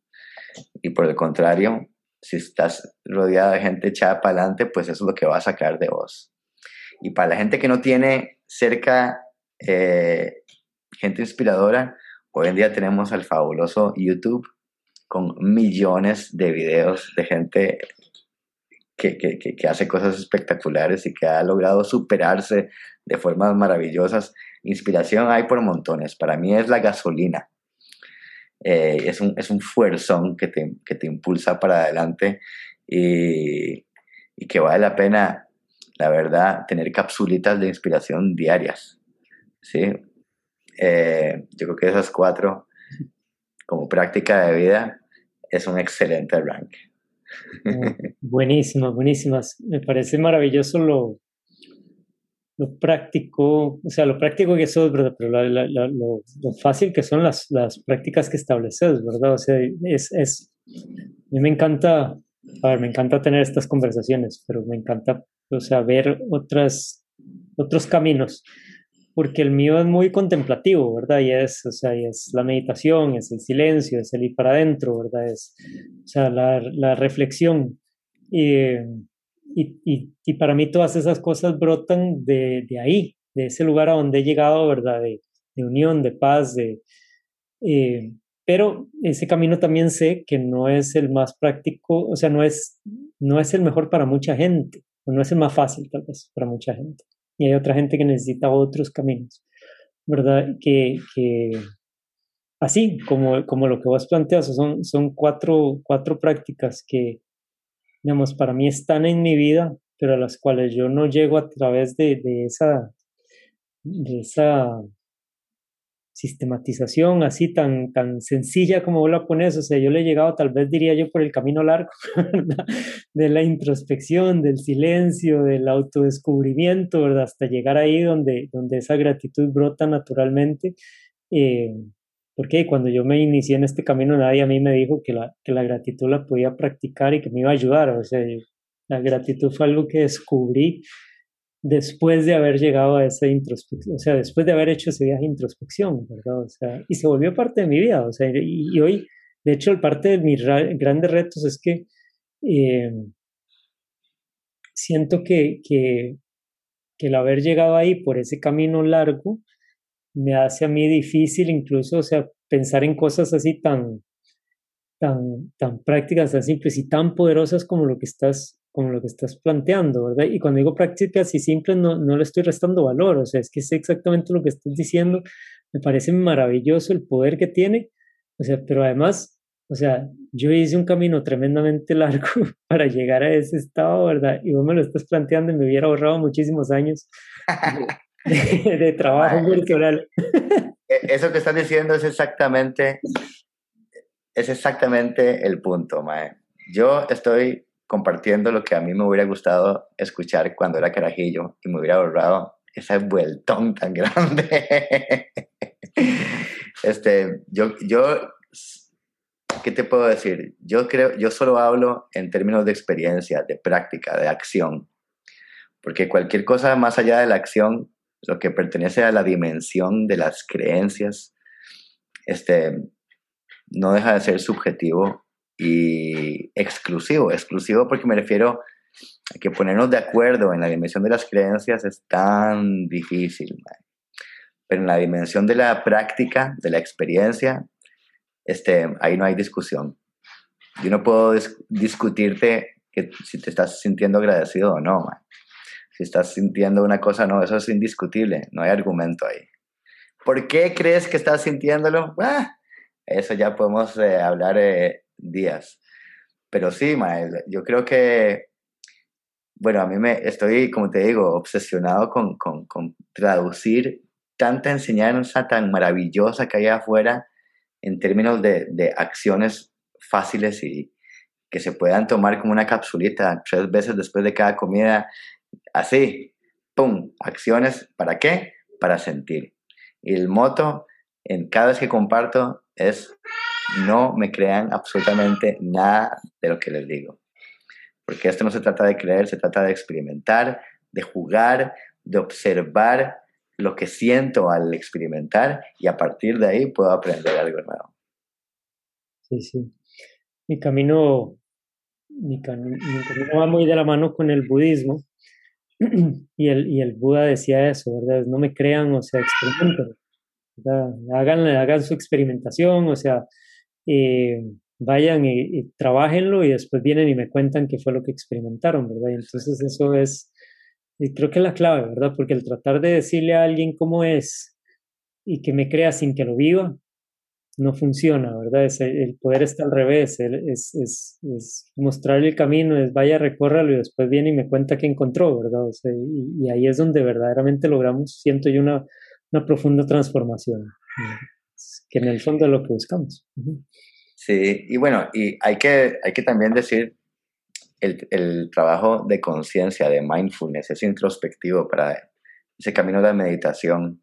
Y por el contrario, si estás rodeado de gente echada para adelante, pues eso es lo que va a sacar de vos. Y para la gente que no tiene cerca eh, gente inspiradora, hoy en día tenemos al fabuloso YouTube con millones de videos de gente que, que, que, hace cosas espectaculares y que ha logrado superarse de formas maravillosas. Inspiración hay por montones. Para mí es la gasolina. Eh, es, un, es un fuerzón que te, que te impulsa para adelante y, y que vale la pena la verdad, tener capsulitas de inspiración diarias. ¿sí? Eh, yo creo que esas cuatro, como práctica de vida, es un excelente rank. Buenísimas, buenísimas. Me parece maravilloso lo, lo práctico, o sea, lo práctico que sos, ¿verdad? Pero lo, fácil que son las, las prácticas que estableces, ¿verdad? O sea, es, es, a mí me encanta, a ver, me encanta tener estas conversaciones, pero me encanta o sea, ver otras, otros caminos, porque el mío es muy contemplativo, ¿verdad? Y es, o sea, es la meditación, es el silencio, es el ir para adentro, ¿verdad? Es, o sea, la, la reflexión. Y, y, y, para mí todas esas cosas brotan de, de, ahí, de ese lugar a donde he llegado, ¿verdad? De, de unión, de paz, de... Eh, pero ese camino también sé que no es el más práctico, o sea, no es, no es el mejor para mucha gente, no es el más fácil tal vez para mucha gente. Y hay otra gente que necesita otros caminos, ¿verdad? Que, que así como, como lo que vos planteas, son, son cuatro, cuatro prácticas que, digamos, para mí están en mi vida, pero a las cuales yo no llego a través de, de esa, de esa sistematización así tan, tan sencilla como vos la pones, o sea, yo le he llegado tal vez diría yo por el camino largo, de la introspección, del silencio, del autodescubrimiento, ¿verdad? Hasta llegar ahí donde, donde esa gratitud brota naturalmente. Eh, porque cuando yo me inicié en este camino, nadie a mí me dijo que la, que la gratitud la podía practicar y que me iba a ayudar, o sea, la gratitud fue algo que descubrí después de haber llegado a esa introspección, o sea, después de haber hecho ese viaje de introspección, ¿verdad? O sea, y se volvió parte de mi vida, o sea, y, hoy, de hecho, parte de mis grandes retos es que eh, siento que, que, que el haber llegado ahí por ese camino largo me hace a mí difícil incluso, o sea, pensar en cosas así tan, tan, tan prácticas, tan simples y tan poderosas como lo que estás como lo que estás planteando, ¿verdad? Y cuando digo prácticas y simples, no, no le estoy restando valor, o sea, es que es exactamente lo que estás diciendo, me parece maravilloso el poder que tiene, o sea, pero además, o sea, yo hice un camino tremendamente largo para llegar a ese estado, ¿verdad? Y vos me lo estás planteando y me hubiera ahorrado muchísimos años de, trabajo cultural. E, eso que estás diciendo es exactamente, es exactamente el punto, Mae. Yo estoy compartiendo lo que a mí me hubiera gustado escuchar cuando era carajillo y me hubiera ahorrado ese vueltón tan grande. este, yo, yo, ¿qué te puedo decir? Yo creo, yo solo hablo en términos de experiencia, de práctica, de acción. Porque cualquier cosa más allá de la acción, lo que pertenece a la dimensión de las creencias, este, no deja de ser subjetivo y exclusivo. Exclusivo porque me refiero a que ponernos de acuerdo en la dimensión de las creencias es tan difícil. Pero en la dimensión de la práctica, de la experiencia, este, ahí no hay discusión. Yo no puedo discutirte que si te estás sintiendo agradecido o no. Si estás sintiendo una cosa, no, eso es indiscutible, no hay argumento ahí. ¿Por qué crees que estás sintiéndolo? Ah, eso ya podemos eh, hablar eh, días. Pero sí, yo creo que, bueno, a mí me estoy, como te digo, obsesionado con, con, con traducir tanta enseñanza tan maravillosa que hay afuera en términos de, de acciones fáciles y que se puedan tomar como una capsulita tres veces después de cada comida, así, ¡pum! Acciones, ¿para qué? Para sentir. Y el moto, en cada vez que comparto, es no me crean absolutamente nada de lo que les digo. Porque esto no se trata de creer, se trata de experimentar, de jugar, de observar lo que siento al experimentar y a partir de ahí puedo aprender algo nuevo. Sí, sí. Mi camino, mi, camino va muy de la mano con el budismo y el, y el Buda decía eso, ¿verdad? No me crean, o sea, experimenten. Hagan, hagan su experimentación, o sea, eh, vayan y, y trabajenlo y después vienen y me cuentan qué fue lo que experimentaron, ¿verdad? Y entonces eso es, y creo que es la clave, ¿verdad? Porque el tratar de decirle a alguien cómo es y que me crea sin que lo viva, no funciona, ¿verdad? Es, el poder está al revés, es, es, es, mostrarle el camino, es vaya, recórralo y después viene y me cuenta qué encontró, ¿verdad? O sea, y, y, ahí es donde verdaderamente logramos, siento yo, una, una profunda transformación que en el fondo es lo que buscamos. Sí, y bueno, y hay que, hay que también decir, el, el trabajo de conciencia, de mindfulness, es introspectivo para ese camino de meditación.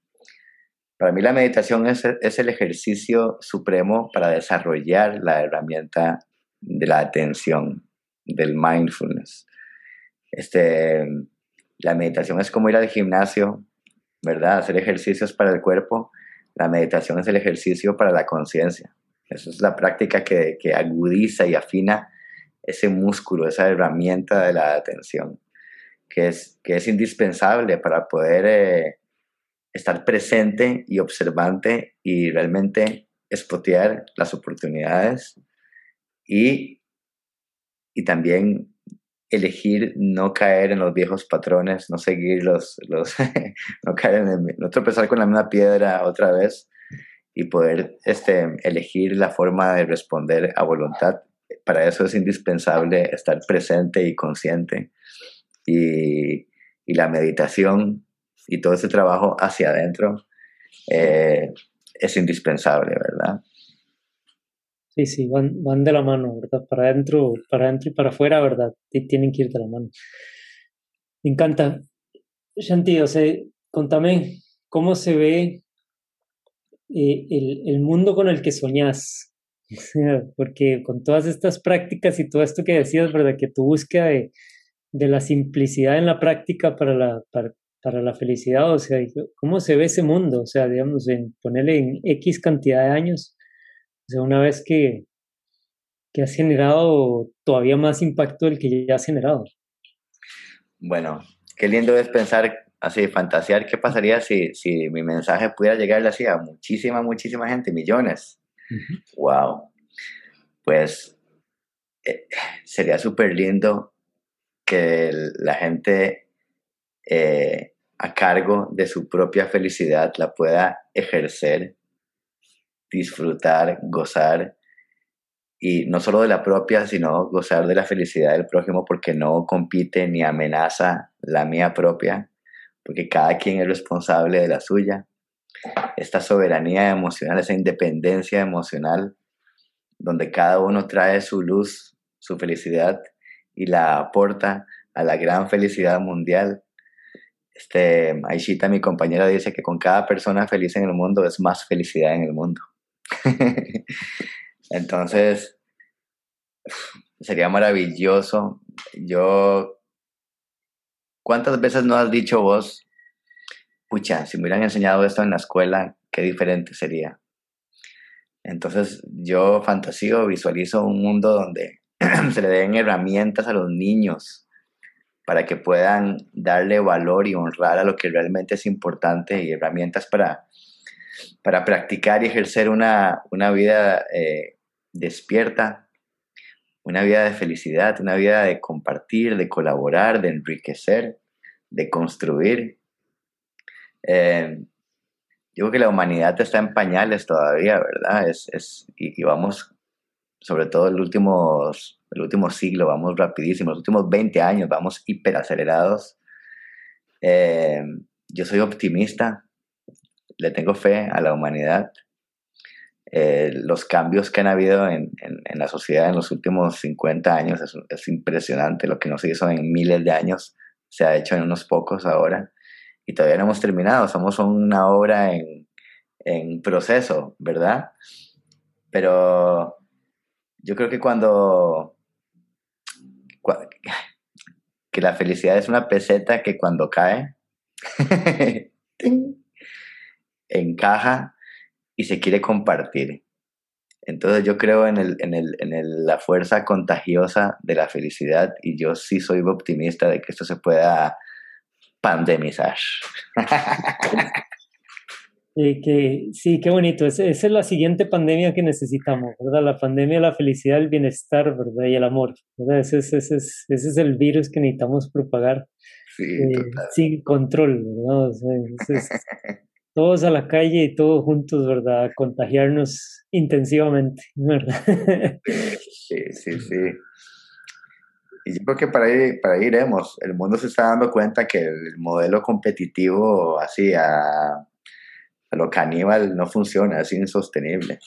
Para mí la meditación es, es el ejercicio supremo para desarrollar la herramienta de la atención, del mindfulness. Este, la meditación es como ir al gimnasio, ¿verdad? Hacer ejercicios para el cuerpo la meditación es el ejercicio para la conciencia. Esa es la práctica que, que, agudiza y afina ese músculo, esa herramienta de la atención, que es, que es indispensable para poder eh, estar presente y observante y realmente espotear las oportunidades y, y también elegir no caer en los viejos patrones, no seguir los, los no caer en el, no tropezar con la misma piedra otra vez y poder este, elegir la forma de responder a voluntad. Para eso es indispensable estar presente y consciente y, y la meditación y todo ese trabajo hacia adentro eh, es indispensable, ¿verdad? Sí, sí, van, van de la mano, ¿verdad? Para adentro, para adentro y para afuera, ¿verdad? Y tienen que ir de la mano. Me encanta. Shanti, o sea, contame cómo se ve eh, el, el, mundo con el que soñás. Porque con todas estas prácticas y todo esto que decías, ¿verdad? Que tu búsqueda de, de la simplicidad en la práctica para la, para, para, la felicidad, o sea, ¿cómo se ve ese mundo? O sea, digamos, en ponerle en X cantidad de años sea, una vez que, que has generado todavía más impacto del que ya has generado. Bueno, qué lindo es pensar así, fantasear qué pasaría si, si mi mensaje pudiera llegarle así a muchísima, muchísima gente, millones. Wow. Pues eh, sería súper lindo que la gente eh, a cargo de su propia felicidad, la pueda ejercer, disfrutar, gozar, y no solo de la propia, sino gozar de la felicidad del prójimo porque no compite ni amenaza la mía propia, porque cada quien es responsable de la suya. Esta soberanía emocional, esa independencia emocional, donde cada uno trae su luz, su felicidad y la aporta a la gran felicidad mundial. Este, Aishita, mi compañera, dice que con cada persona feliz en el mundo es más felicidad en el mundo. Entonces, sería maravilloso. Yo, ¿cuántas veces no has dicho vos, pucha, si me hubieran enseñado esto en la escuela, qué diferente sería? Entonces, yo fantasío, visualizo un mundo donde se le den herramientas a los niños para que puedan darle valor y honrar a lo que realmente es importante y herramientas para, para practicar y ejercer una, una vida eh, despierta, una vida de felicidad, una vida de compartir, de colaborar, de enriquecer, de construir. Eh, yo creo que la humanidad está en pañales todavía, ¿verdad? Es, es, y, vamos, sobre todo el último, el último siglo, vamos rapidísimo, los últimos 20 años vamos hiperacelerados. Eh, yo soy optimista, le tengo fe a la humanidad. Eh, los cambios que han habido en, en, la sociedad en los últimos 50 años es, es, impresionante. Lo que no se hizo en miles de años se ha hecho en unos pocos ahora y todavía no hemos terminado. Somos una obra en, en proceso, ¿verdad? Pero yo creo que cuando, que la felicidad es una peseta que cuando cae encaja y se quiere compartir. Entonces yo creo en, el, en, el, en la fuerza contagiosa de la felicidad y yo sí soy optimista de que esto se pueda pandemizar. que, sí, qué bonito. esa es la siguiente pandemia que necesitamos, ¿verdad? La pandemia de la felicidad, el bienestar, ¿verdad? Y el amor, ¿verdad? Ese, ese, ese, ese es el virus que necesitamos propagar sí, eh, sin control, ¿verdad? todos a la calle y todos juntos, ¿verdad? Contagiarnos intensivamente, ¿verdad? Sí, sí, sí. Y yo creo que para ahí, para ahí iremos. El mundo se está dando cuenta que el modelo competitivo así a, lo caníbal no funciona, es insostenible.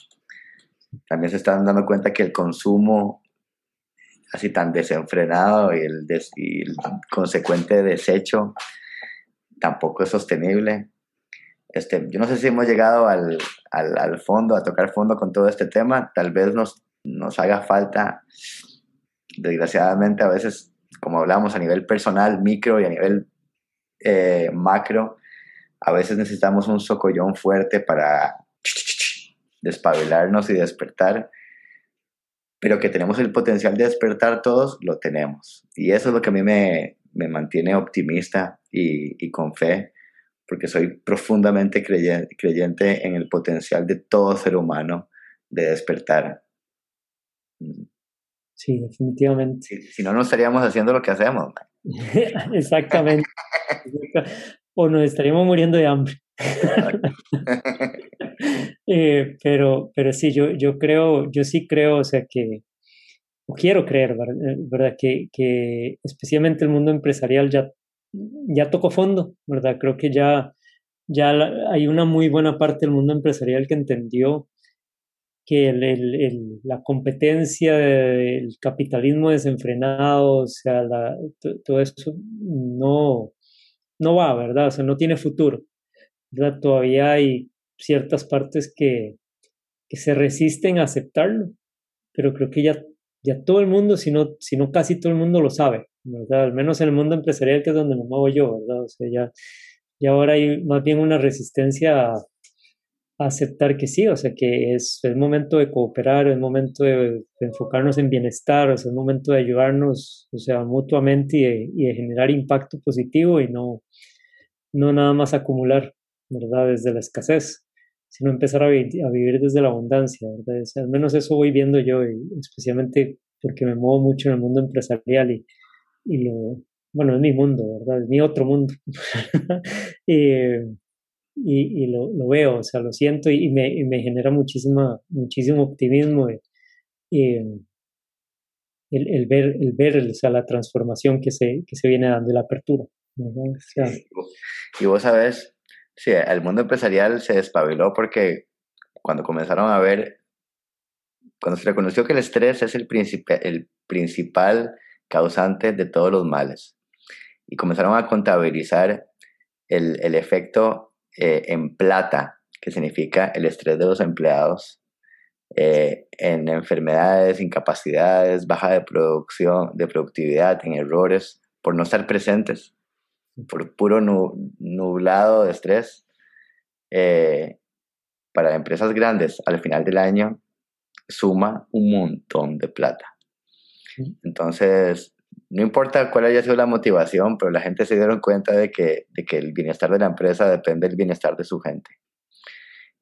También se están dando cuenta que el consumo así tan desenfrenado y el, y el consecuente desecho tampoco es sostenible este, yo no sé si hemos llegado al, al, fondo, a tocar fondo con todo este tema. Tal vez nos, nos haga falta, desgraciadamente, a veces, como hablamos, a nivel personal, micro y a nivel eh, macro, a veces necesitamos un socollón fuerte para despabilarnos y despertar. Pero que tenemos el potencial de despertar todos, lo tenemos. Y eso es lo que a mí me, me mantiene optimista y con fe porque soy profundamente creyente, en el potencial de todo ser humano de despertar. Mm. Sí, definitivamente. Si, no, no estaríamos haciendo lo que hacemos. Exactamente. o nos estaríamos muriendo de hambre. Eh, pero, pero sí, yo, yo creo, yo sí creo, o sea, que, o quiero creer, ¿verdad? Que, que especialmente el mundo empresarial ya ya tocó fondo, ¿verdad? Creo que ya, ya hay una muy buena parte del mundo empresarial que entendió que la competencia, el capitalismo desenfrenado, o sea, todo eso no, no va, ¿verdad? O sea, no tiene futuro. Todavía hay ciertas partes que, que se resisten a aceptarlo, pero creo que ya, ya todo el mundo, si no, si no casi todo el mundo lo sabe, ¿verdad? Al menos en el mundo empresarial, que es donde me muevo yo, ¿verdad? O sea, ya, ya ahora hay más bien una resistencia a, aceptar que sí, o sea, que es el momento de cooperar, es momento de, enfocarnos en bienestar, o sea, es momento de ayudarnos, o sea, mutuamente y de, generar impacto positivo y no, no nada más acumular, ¿verdad? Desde la escasez, sino empezar a, a vivir desde la abundancia, ¿verdad? al menos eso voy viendo yo, y especialmente porque me muevo mucho en el mundo empresarial y, y lo, bueno, es mi mundo, ¿verdad? Es mi otro mundo. y, y lo, lo, veo, o sea, lo siento y, me, me, genera muchísima, muchísimo optimismo. Y, el, el, ver, el ver o sea, la transformación que se, que se viene dando, la apertura. y vos sabes, sí, el mundo empresarial se despabiló porque cuando comenzaron a ver, cuando se reconoció que el estrés es el, el principal causante de todos los males, y comenzaron a contabilizar el, el efecto eh, en plata, que significa el estrés de los empleados, eh, en enfermedades, incapacidades, baja de producción, de productividad, en errores, por no estar presentes, por puro nublado de estrés. Eh, para empresas grandes, al final del año, suma un montón de plata. Entonces, no importa cuál haya sido la motivación, pero la gente se dieron cuenta de que, de que el bienestar de la empresa depende del bienestar de su gente.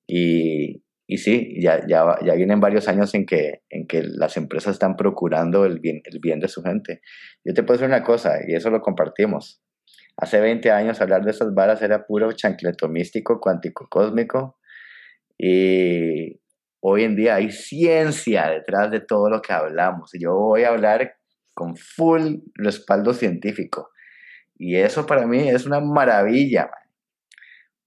Y, y sí, ya, ya, ya vienen varios años en que, en que las empresas están procurando el bien, el bien de su gente. Yo te puedo decir una cosa, y eso lo compartimos. Hace 20 años hablar de esas varas era puro chancleto místico, cuántico, cósmico. Y hoy en día hay ciencia detrás de todo lo que hablamos. Yo voy a hablar con full respaldo científico. Y eso para mí es una maravilla,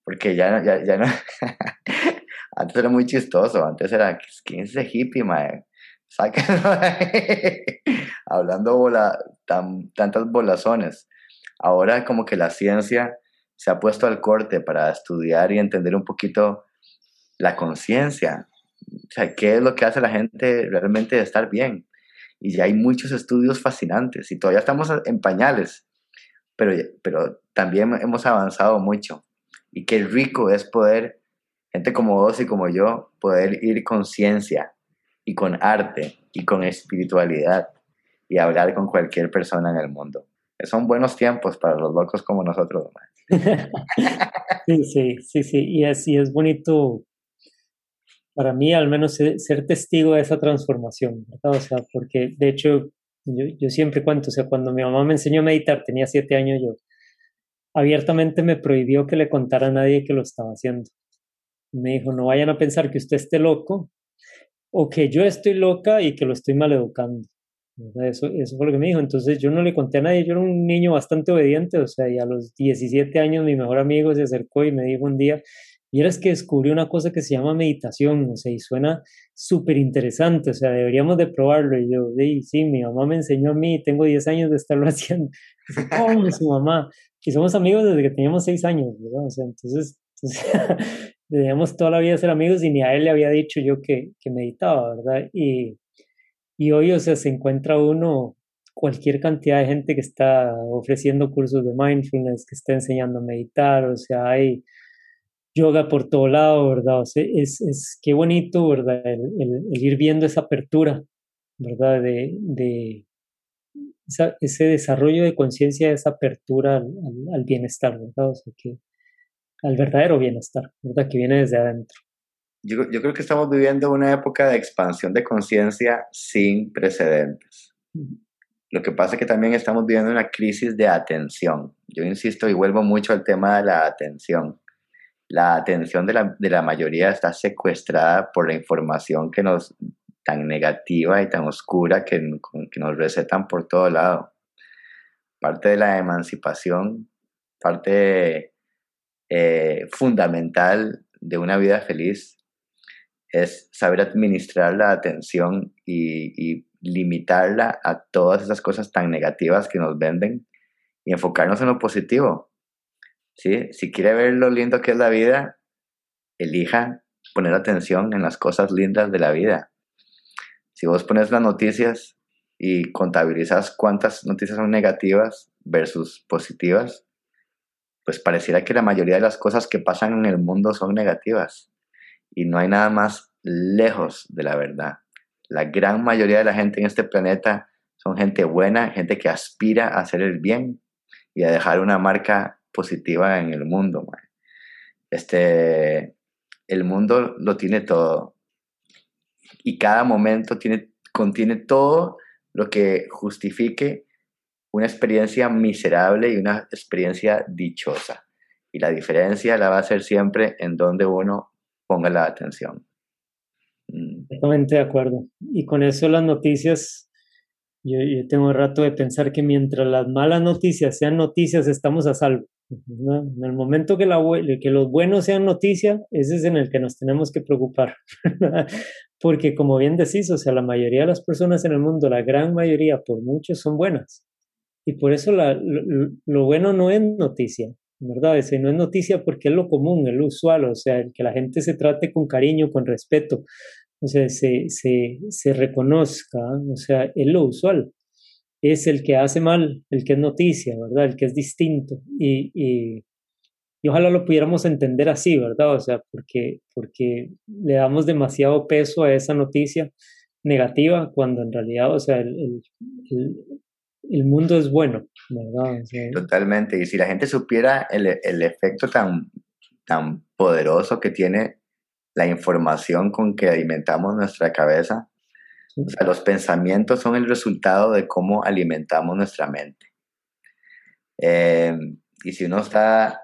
porque ya, ya, ya no... antes era muy chistoso, antes era, ¿quién es ese hippie, man? Hablando bola, tan, tantas bolazones. Ahora como que la ciencia se ha puesto al corte para estudiar y entender un poquito la conciencia. O sea, ¿qué es lo que hace la gente realmente de estar bien? y ya hay muchos estudios fascinantes y todavía estamos en pañales, pero, pero también hemos avanzado mucho. Y qué rico es poder, gente como vos y como yo, poder ir con ciencia y con arte y con espiritualidad y hablar con cualquier persona en el mundo. Son buenos tiempos para los locos como nosotros. sí, sí, sí, sí. Y es, y es bonito para mí al menos ser, testigo de esa transformación, ¿verdad? O sea, porque de hecho yo, yo, siempre cuento, o sea, cuando mi mamá me enseñó a meditar, tenía siete años yo, abiertamente me prohibió que le contara a nadie que lo estaba haciendo. Me dijo, no vayan a pensar que usted esté loco o que yo estoy loca y que lo estoy maleducando. Eso, eso fue lo que me dijo. Entonces yo no le conté a nadie, yo era un niño bastante obediente, o sea, y a los 17 años mi mejor amigo se acercó y me dijo un día, y eres que descubrí una cosa que se llama meditación, o sea, y suena súper interesante, o sea, deberíamos de probarlo. Y yo, sí, mi mamá me enseñó a mí, tengo 10 años de estarlo haciendo. ¿cómo su mamá? Y somos amigos desde que teníamos 6 años, ¿verdad? O sea, entonces, debíamos toda la vida ser amigos y ni a él le había dicho yo que, que meditaba, ¿verdad? Y, y hoy, o sea, se encuentra uno cualquier cantidad de gente que está ofreciendo cursos de mindfulness, que está enseñando a meditar, o sea, hay yoga por todo lado, ¿verdad? O sea, es, es qué bonito, ¿verdad? El, ir viendo esa apertura, ¿verdad? De, de ese desarrollo de conciencia, esa apertura al, bienestar, ¿verdad? O sea, que al verdadero bienestar, ¿verdad? Que viene desde adentro. Yo, yo creo que estamos viviendo una época de expansión de conciencia sin precedentes. Lo que pasa es que también estamos viviendo una crisis de atención. Yo insisto y vuelvo mucho al tema de la atención la atención de la, de la mayoría está secuestrada por la información que nos tan negativa y tan oscura que, nos recetan por todo lado. Parte de la emancipación, parte eh, fundamental de una vida feliz es saber administrar la atención y, limitarla a todas esas cosas tan negativas que nos venden y enfocarnos en lo positivo. ¿Sí? Si quiere ver lo lindo que es la vida, elija poner atención en las cosas lindas de la vida. Si vos pones las noticias y contabilizas cuántas noticias son negativas versus positivas, pues pareciera que la mayoría de las cosas que pasan en el mundo son negativas. Y no hay nada más lejos de la verdad. La gran mayoría de la gente en este planeta son gente buena, gente que aspira a hacer el bien y a dejar una marca positiva en el mundo. Este, el mundo lo tiene todo. Y cada momento tiene, contiene todo lo que justifique una experiencia miserable y una experiencia dichosa. Y la diferencia la va a ser siempre en donde uno ponga la atención. Mm. Totalmente de acuerdo. Y con eso las noticias, yo, yo tengo rato de pensar que mientras las malas noticias sean noticias, estamos a salvo. En el momento que, la, que los buenos sean noticia, ese es en el que nos tenemos que preocupar. Porque como bien decís, o sea, la mayoría de las personas en el mundo, la gran mayoría, por mucho, son buenas. Y por eso la, lo, bueno no es noticia, ¿verdad? Ese no es noticia porque es lo común, es lo usual, o sea, que la gente se trate con cariño, con respeto, o sea, se, se, se reconozca, o sea, es lo usual es el que hace mal, el que es noticia, ¿verdad? El que es distinto. Y, y, ojalá lo pudiéramos entender así, ¿verdad? O sea, porque, porque le damos demasiado peso a esa noticia negativa cuando en realidad, o sea, el, el, mundo es bueno, ¿verdad? Totalmente. Y si la gente supiera el, el efecto tan, tan poderoso que tiene la información con que alimentamos nuestra cabeza, los pensamientos son el resultado de cómo alimentamos nuestra mente. Eh, y si uno está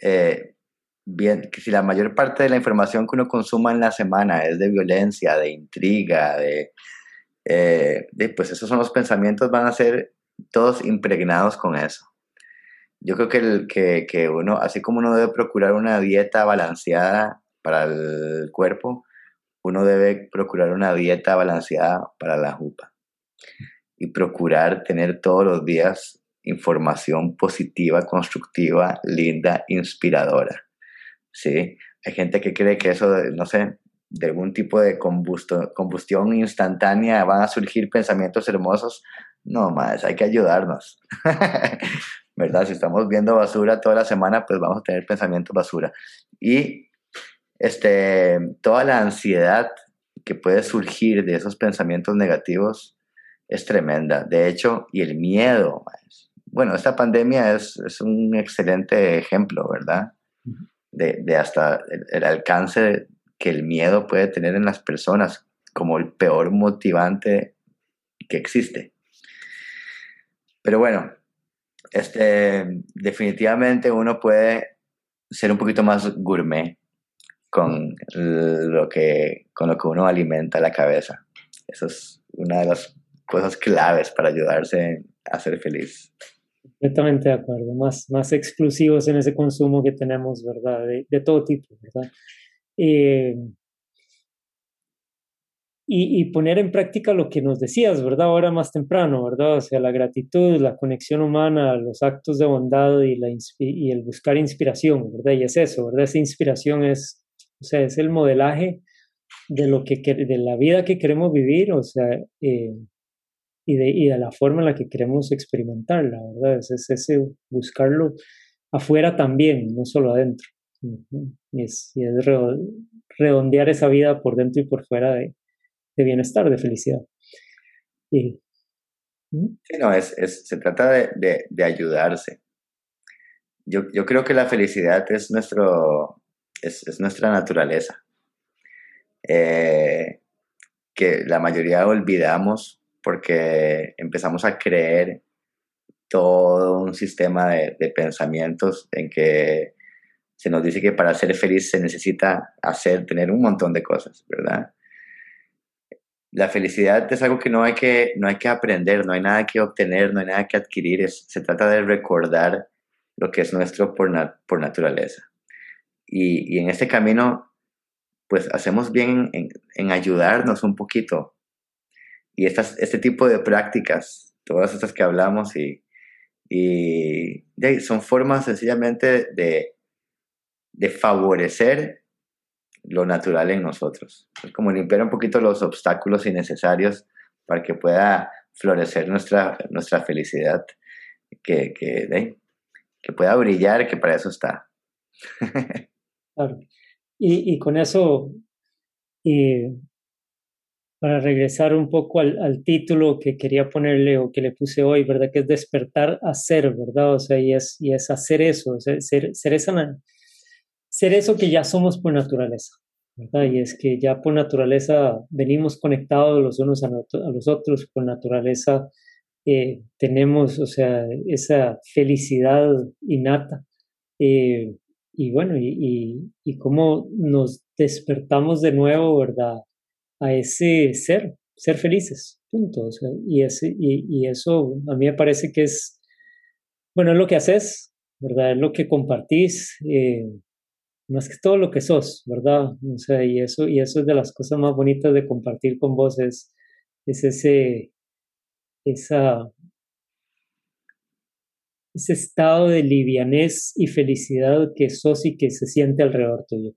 eh, bien, si la mayor parte de la información que uno consuma en la semana es de violencia, de intriga, de, eh, pues esos son los pensamientos, van a ser todos impregnados con eso. Yo creo que, que, que uno, así como uno debe procurar una dieta balanceada para el cuerpo, uno debe procurar una dieta balanceada para la jupa y procurar tener todos los días información positiva, constructiva, linda, inspiradora. ¿Sí? Hay gente que cree que eso, no sé, de algún tipo de combustión instantánea van a surgir pensamientos hermosos. No, más, hay que ayudarnos. ¿Verdad? Si estamos viendo basura toda la semana, pues vamos a tener pensamientos basura. Y este, toda la ansiedad que puede surgir de esos pensamientos negativos es tremenda. De hecho, y el miedo. Bueno, esta pandemia es, un excelente ejemplo, ¿verdad? De, hasta el, alcance que el miedo puede tener en las personas como el peor motivante que existe. Pero bueno, este, definitivamente uno puede ser un poquito más gourmet con lo que, con lo que uno alimenta la cabeza. Eso es una de las cosas claves para ayudarse a ser feliz. Completamente de acuerdo, más, más exclusivos en ese consumo que tenemos, ¿verdad? De, todo tipo, ¿verdad? Eh, y, y, poner en práctica lo que nos decías, ¿verdad? Ahora más temprano, ¿verdad? O sea, la gratitud, la conexión humana, los actos de bondad y, la, y el buscar inspiración, ¿verdad? Y es eso, ¿verdad? Esa inspiración es o sea, es el modelaje de, lo que, de la vida que queremos vivir, o sea, eh, y, de, y de la forma en la que queremos experimentarla, ¿verdad? Es, ese buscarlo afuera también, no solo adentro. Y es, redondear esa vida por dentro y por fuera de, de bienestar, de felicidad. Y, Sí, no, es, es, se trata de, de, de ayudarse. Yo, yo, creo que la felicidad es nuestro, es, nuestra naturaleza, eh, que la mayoría olvidamos porque empezamos a creer todo un sistema de, pensamientos en que se nos dice que para ser feliz se necesita hacer, tener un montón de cosas, ¿verdad? La felicidad es algo que no hay que, no hay que aprender, no hay nada que obtener, no hay nada que adquirir, se trata de recordar lo que es nuestro por, por naturaleza. Y, en este camino, pues hacemos bien en, ayudarnos un poquito. Y estas, este tipo de prácticas, todas estas que hablamos, y, y son formas sencillamente de, de favorecer lo natural en nosotros. Es como limpiar un poquito los obstáculos innecesarios para que pueda florecer nuestra, nuestra felicidad, que, que, que pueda brillar, que para eso está. Claro. Y, con eso, eh, para regresar un poco al, título que quería ponerle o que le puse hoy, ¿verdad? Que es despertar a ser, ¿verdad? O sea, y es, y es hacer eso, ser, ser, eso que ya somos por naturaleza, ¿verdad? Y es que ya por naturaleza venimos conectados los unos a, a los otros, por naturaleza eh, tenemos, o sea, esa felicidad innata. Eh, y bueno, y, y, cómo nos despertamos de nuevo, ¿verdad? A ese ser, ser felices, punto. O sea, y, ese, y, y, eso a mí me parece que es, bueno, es lo que haces, ¿verdad? Es lo que compartís, eh, más que todo lo que sos, ¿verdad? O sea, y eso, y eso es de las cosas más bonitas de compartir con vos, es, es ese, esa, ese estado de livianez y felicidad que sos y que se siente alrededor tuyo.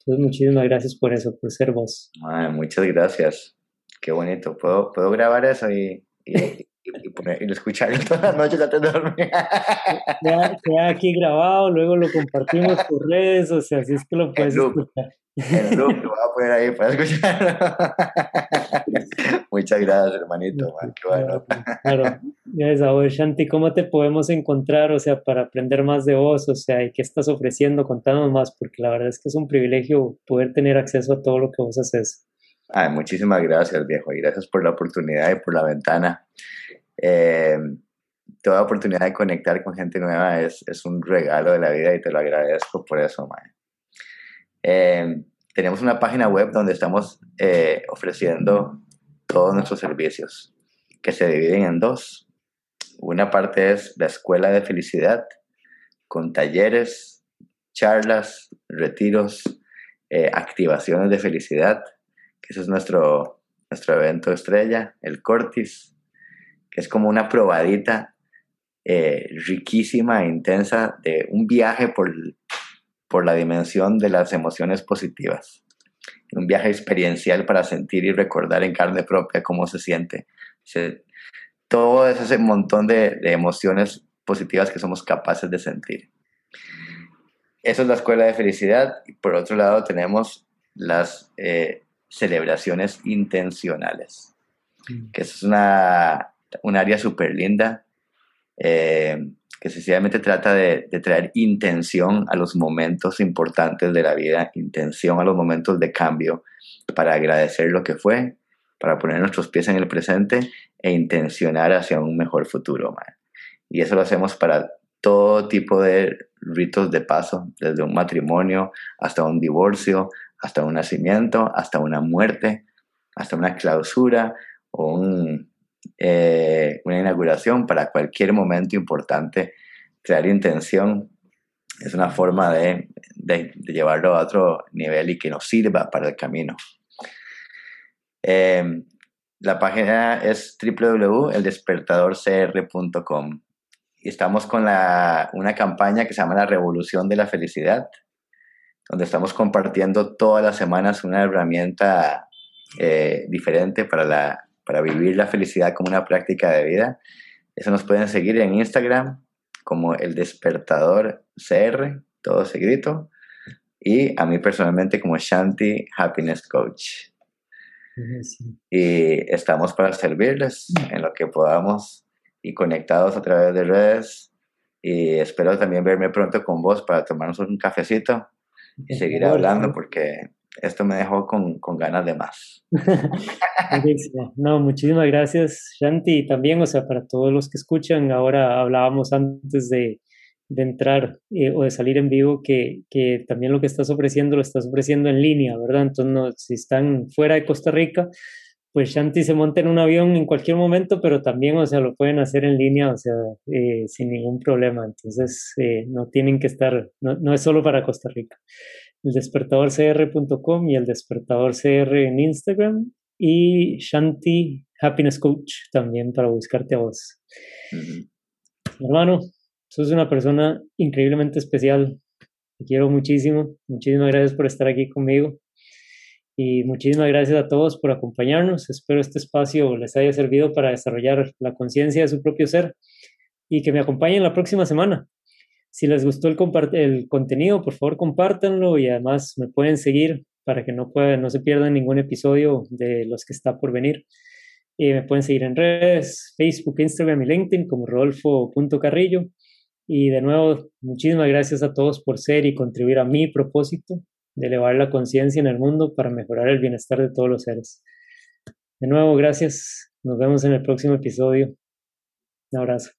Entonces, muchísimas gracias por eso, por ser vos. muchas gracias. Qué bonito. ¿Puedo, puedo grabar eso y, y, poner, y escuchar todas las noches antes de dormir. Queda, aquí grabado, luego lo compartimos por redes, o sea, así es que lo puedes escuchar. En loop lo voy a poner ahí para escuchar. Muchas gracias, hermanito. Man, bueno. Claro, gracias a vos, Shanti. ¿Cómo te podemos encontrar, o sea, para aprender más de vos, o sea, y qué estás ofreciendo? Contanos más, porque la verdad es que es un privilegio poder tener acceso a todo lo que vos haces. Ay, muchísimas gracias, viejo, y gracias por la oportunidad y por la ventana. Eh, toda oportunidad de conectar con gente nueva es, es, un regalo de la vida y te lo agradezco por eso, man. Eh, tenemos una página web donde estamos eh, ofreciendo todos nuestros servicios, que se dividen en dos. Una parte es la Escuela de Felicidad, con talleres, charlas, retiros, activaciones de felicidad ese es nuestro, nuestro evento estrella, el Cortis, que es como una probadita eh, riquísima e intensa de un viaje por, por la dimensión de las emociones positivas. Un viaje experiencial para sentir y recordar en carne propia cómo se siente. Todo ese montón de, de emociones positivas que somos capaces de sentir. Eso es la escuela de felicidad. Y por otro lado tenemos las eh, celebraciones intencionales, mm. que es una, un área súper linda, eh, que sencillamente trata de, traer intención a los momentos importantes de la vida, intención a los momentos de cambio, para agradecer lo que fue, para poner nuestros pies en el presente e intencionar hacia un mejor futuro. Y eso lo hacemos para todo tipo de ritos de paso, desde un matrimonio hasta un divorcio, hasta un nacimiento, hasta una muerte, hasta una clausura o eh, una inauguración para cualquier momento importante. Crear intención es una forma de, llevarlo a otro nivel y que nos sirva para el camino. Eh, la página es www.eldespertadorcr.com y estamos con una campaña que se llama La Revolución de la Felicidad donde estamos compartiendo todas las semanas una herramienta eh, diferente para, vivir la felicidad como una práctica de vida. Eso nos pueden seguir en Instagram como el despertador CR, todo seguido, y a mí personalmente como Shanti Happiness Coach. Y estamos para servirles en lo que podamos y conectados a través de redes. Y espero también verme pronto con vos para tomarnos un cafecito y seguir hablando porque esto me dejó con, con ganas de más. no, muchísimas gracias, Shanti. Y también, o sea, para todos los que escuchan, ahora hablábamos antes de, de entrar eh, o de salir en vivo que, que, también lo que estás ofreciendo lo estás ofreciendo en línea, ¿verdad? Entonces, no, si están fuera de Costa Rica, pues Shanti se monta en un avión en cualquier momento, pero también, o sea, lo pueden hacer en línea, o sea, eh, sin ningún problema. Entonces, eh, no tienen que estar, no, no, es solo para Costa Rica. El despertadorcr.com y el despertadorcr en Instagram y Shanti Happiness Coach también para buscarte a vos. Hermano, sos una persona increíblemente especial. Te quiero muchísimo. Muchísimas gracias por estar aquí conmigo. Y muchísimas gracias a todos por acompañarnos. Espero este espacio les haya servido para desarrollar la conciencia de su propio ser y que me acompañen la próxima semana. Si les gustó el, el contenido, por favor compártanlo y además me pueden seguir para que no, puedan, no se pierdan ningún episodio de los que está por venir. Y me pueden seguir en redes, Facebook, Instagram y LinkedIn como rodolfo.carrillo. Y de nuevo, muchísimas gracias a todos por ser y contribuir a mi propósito de elevar la conciencia en el mundo para mejorar el bienestar de todos los seres. De nuevo, gracias. Nos vemos en el próximo episodio. Un abrazo.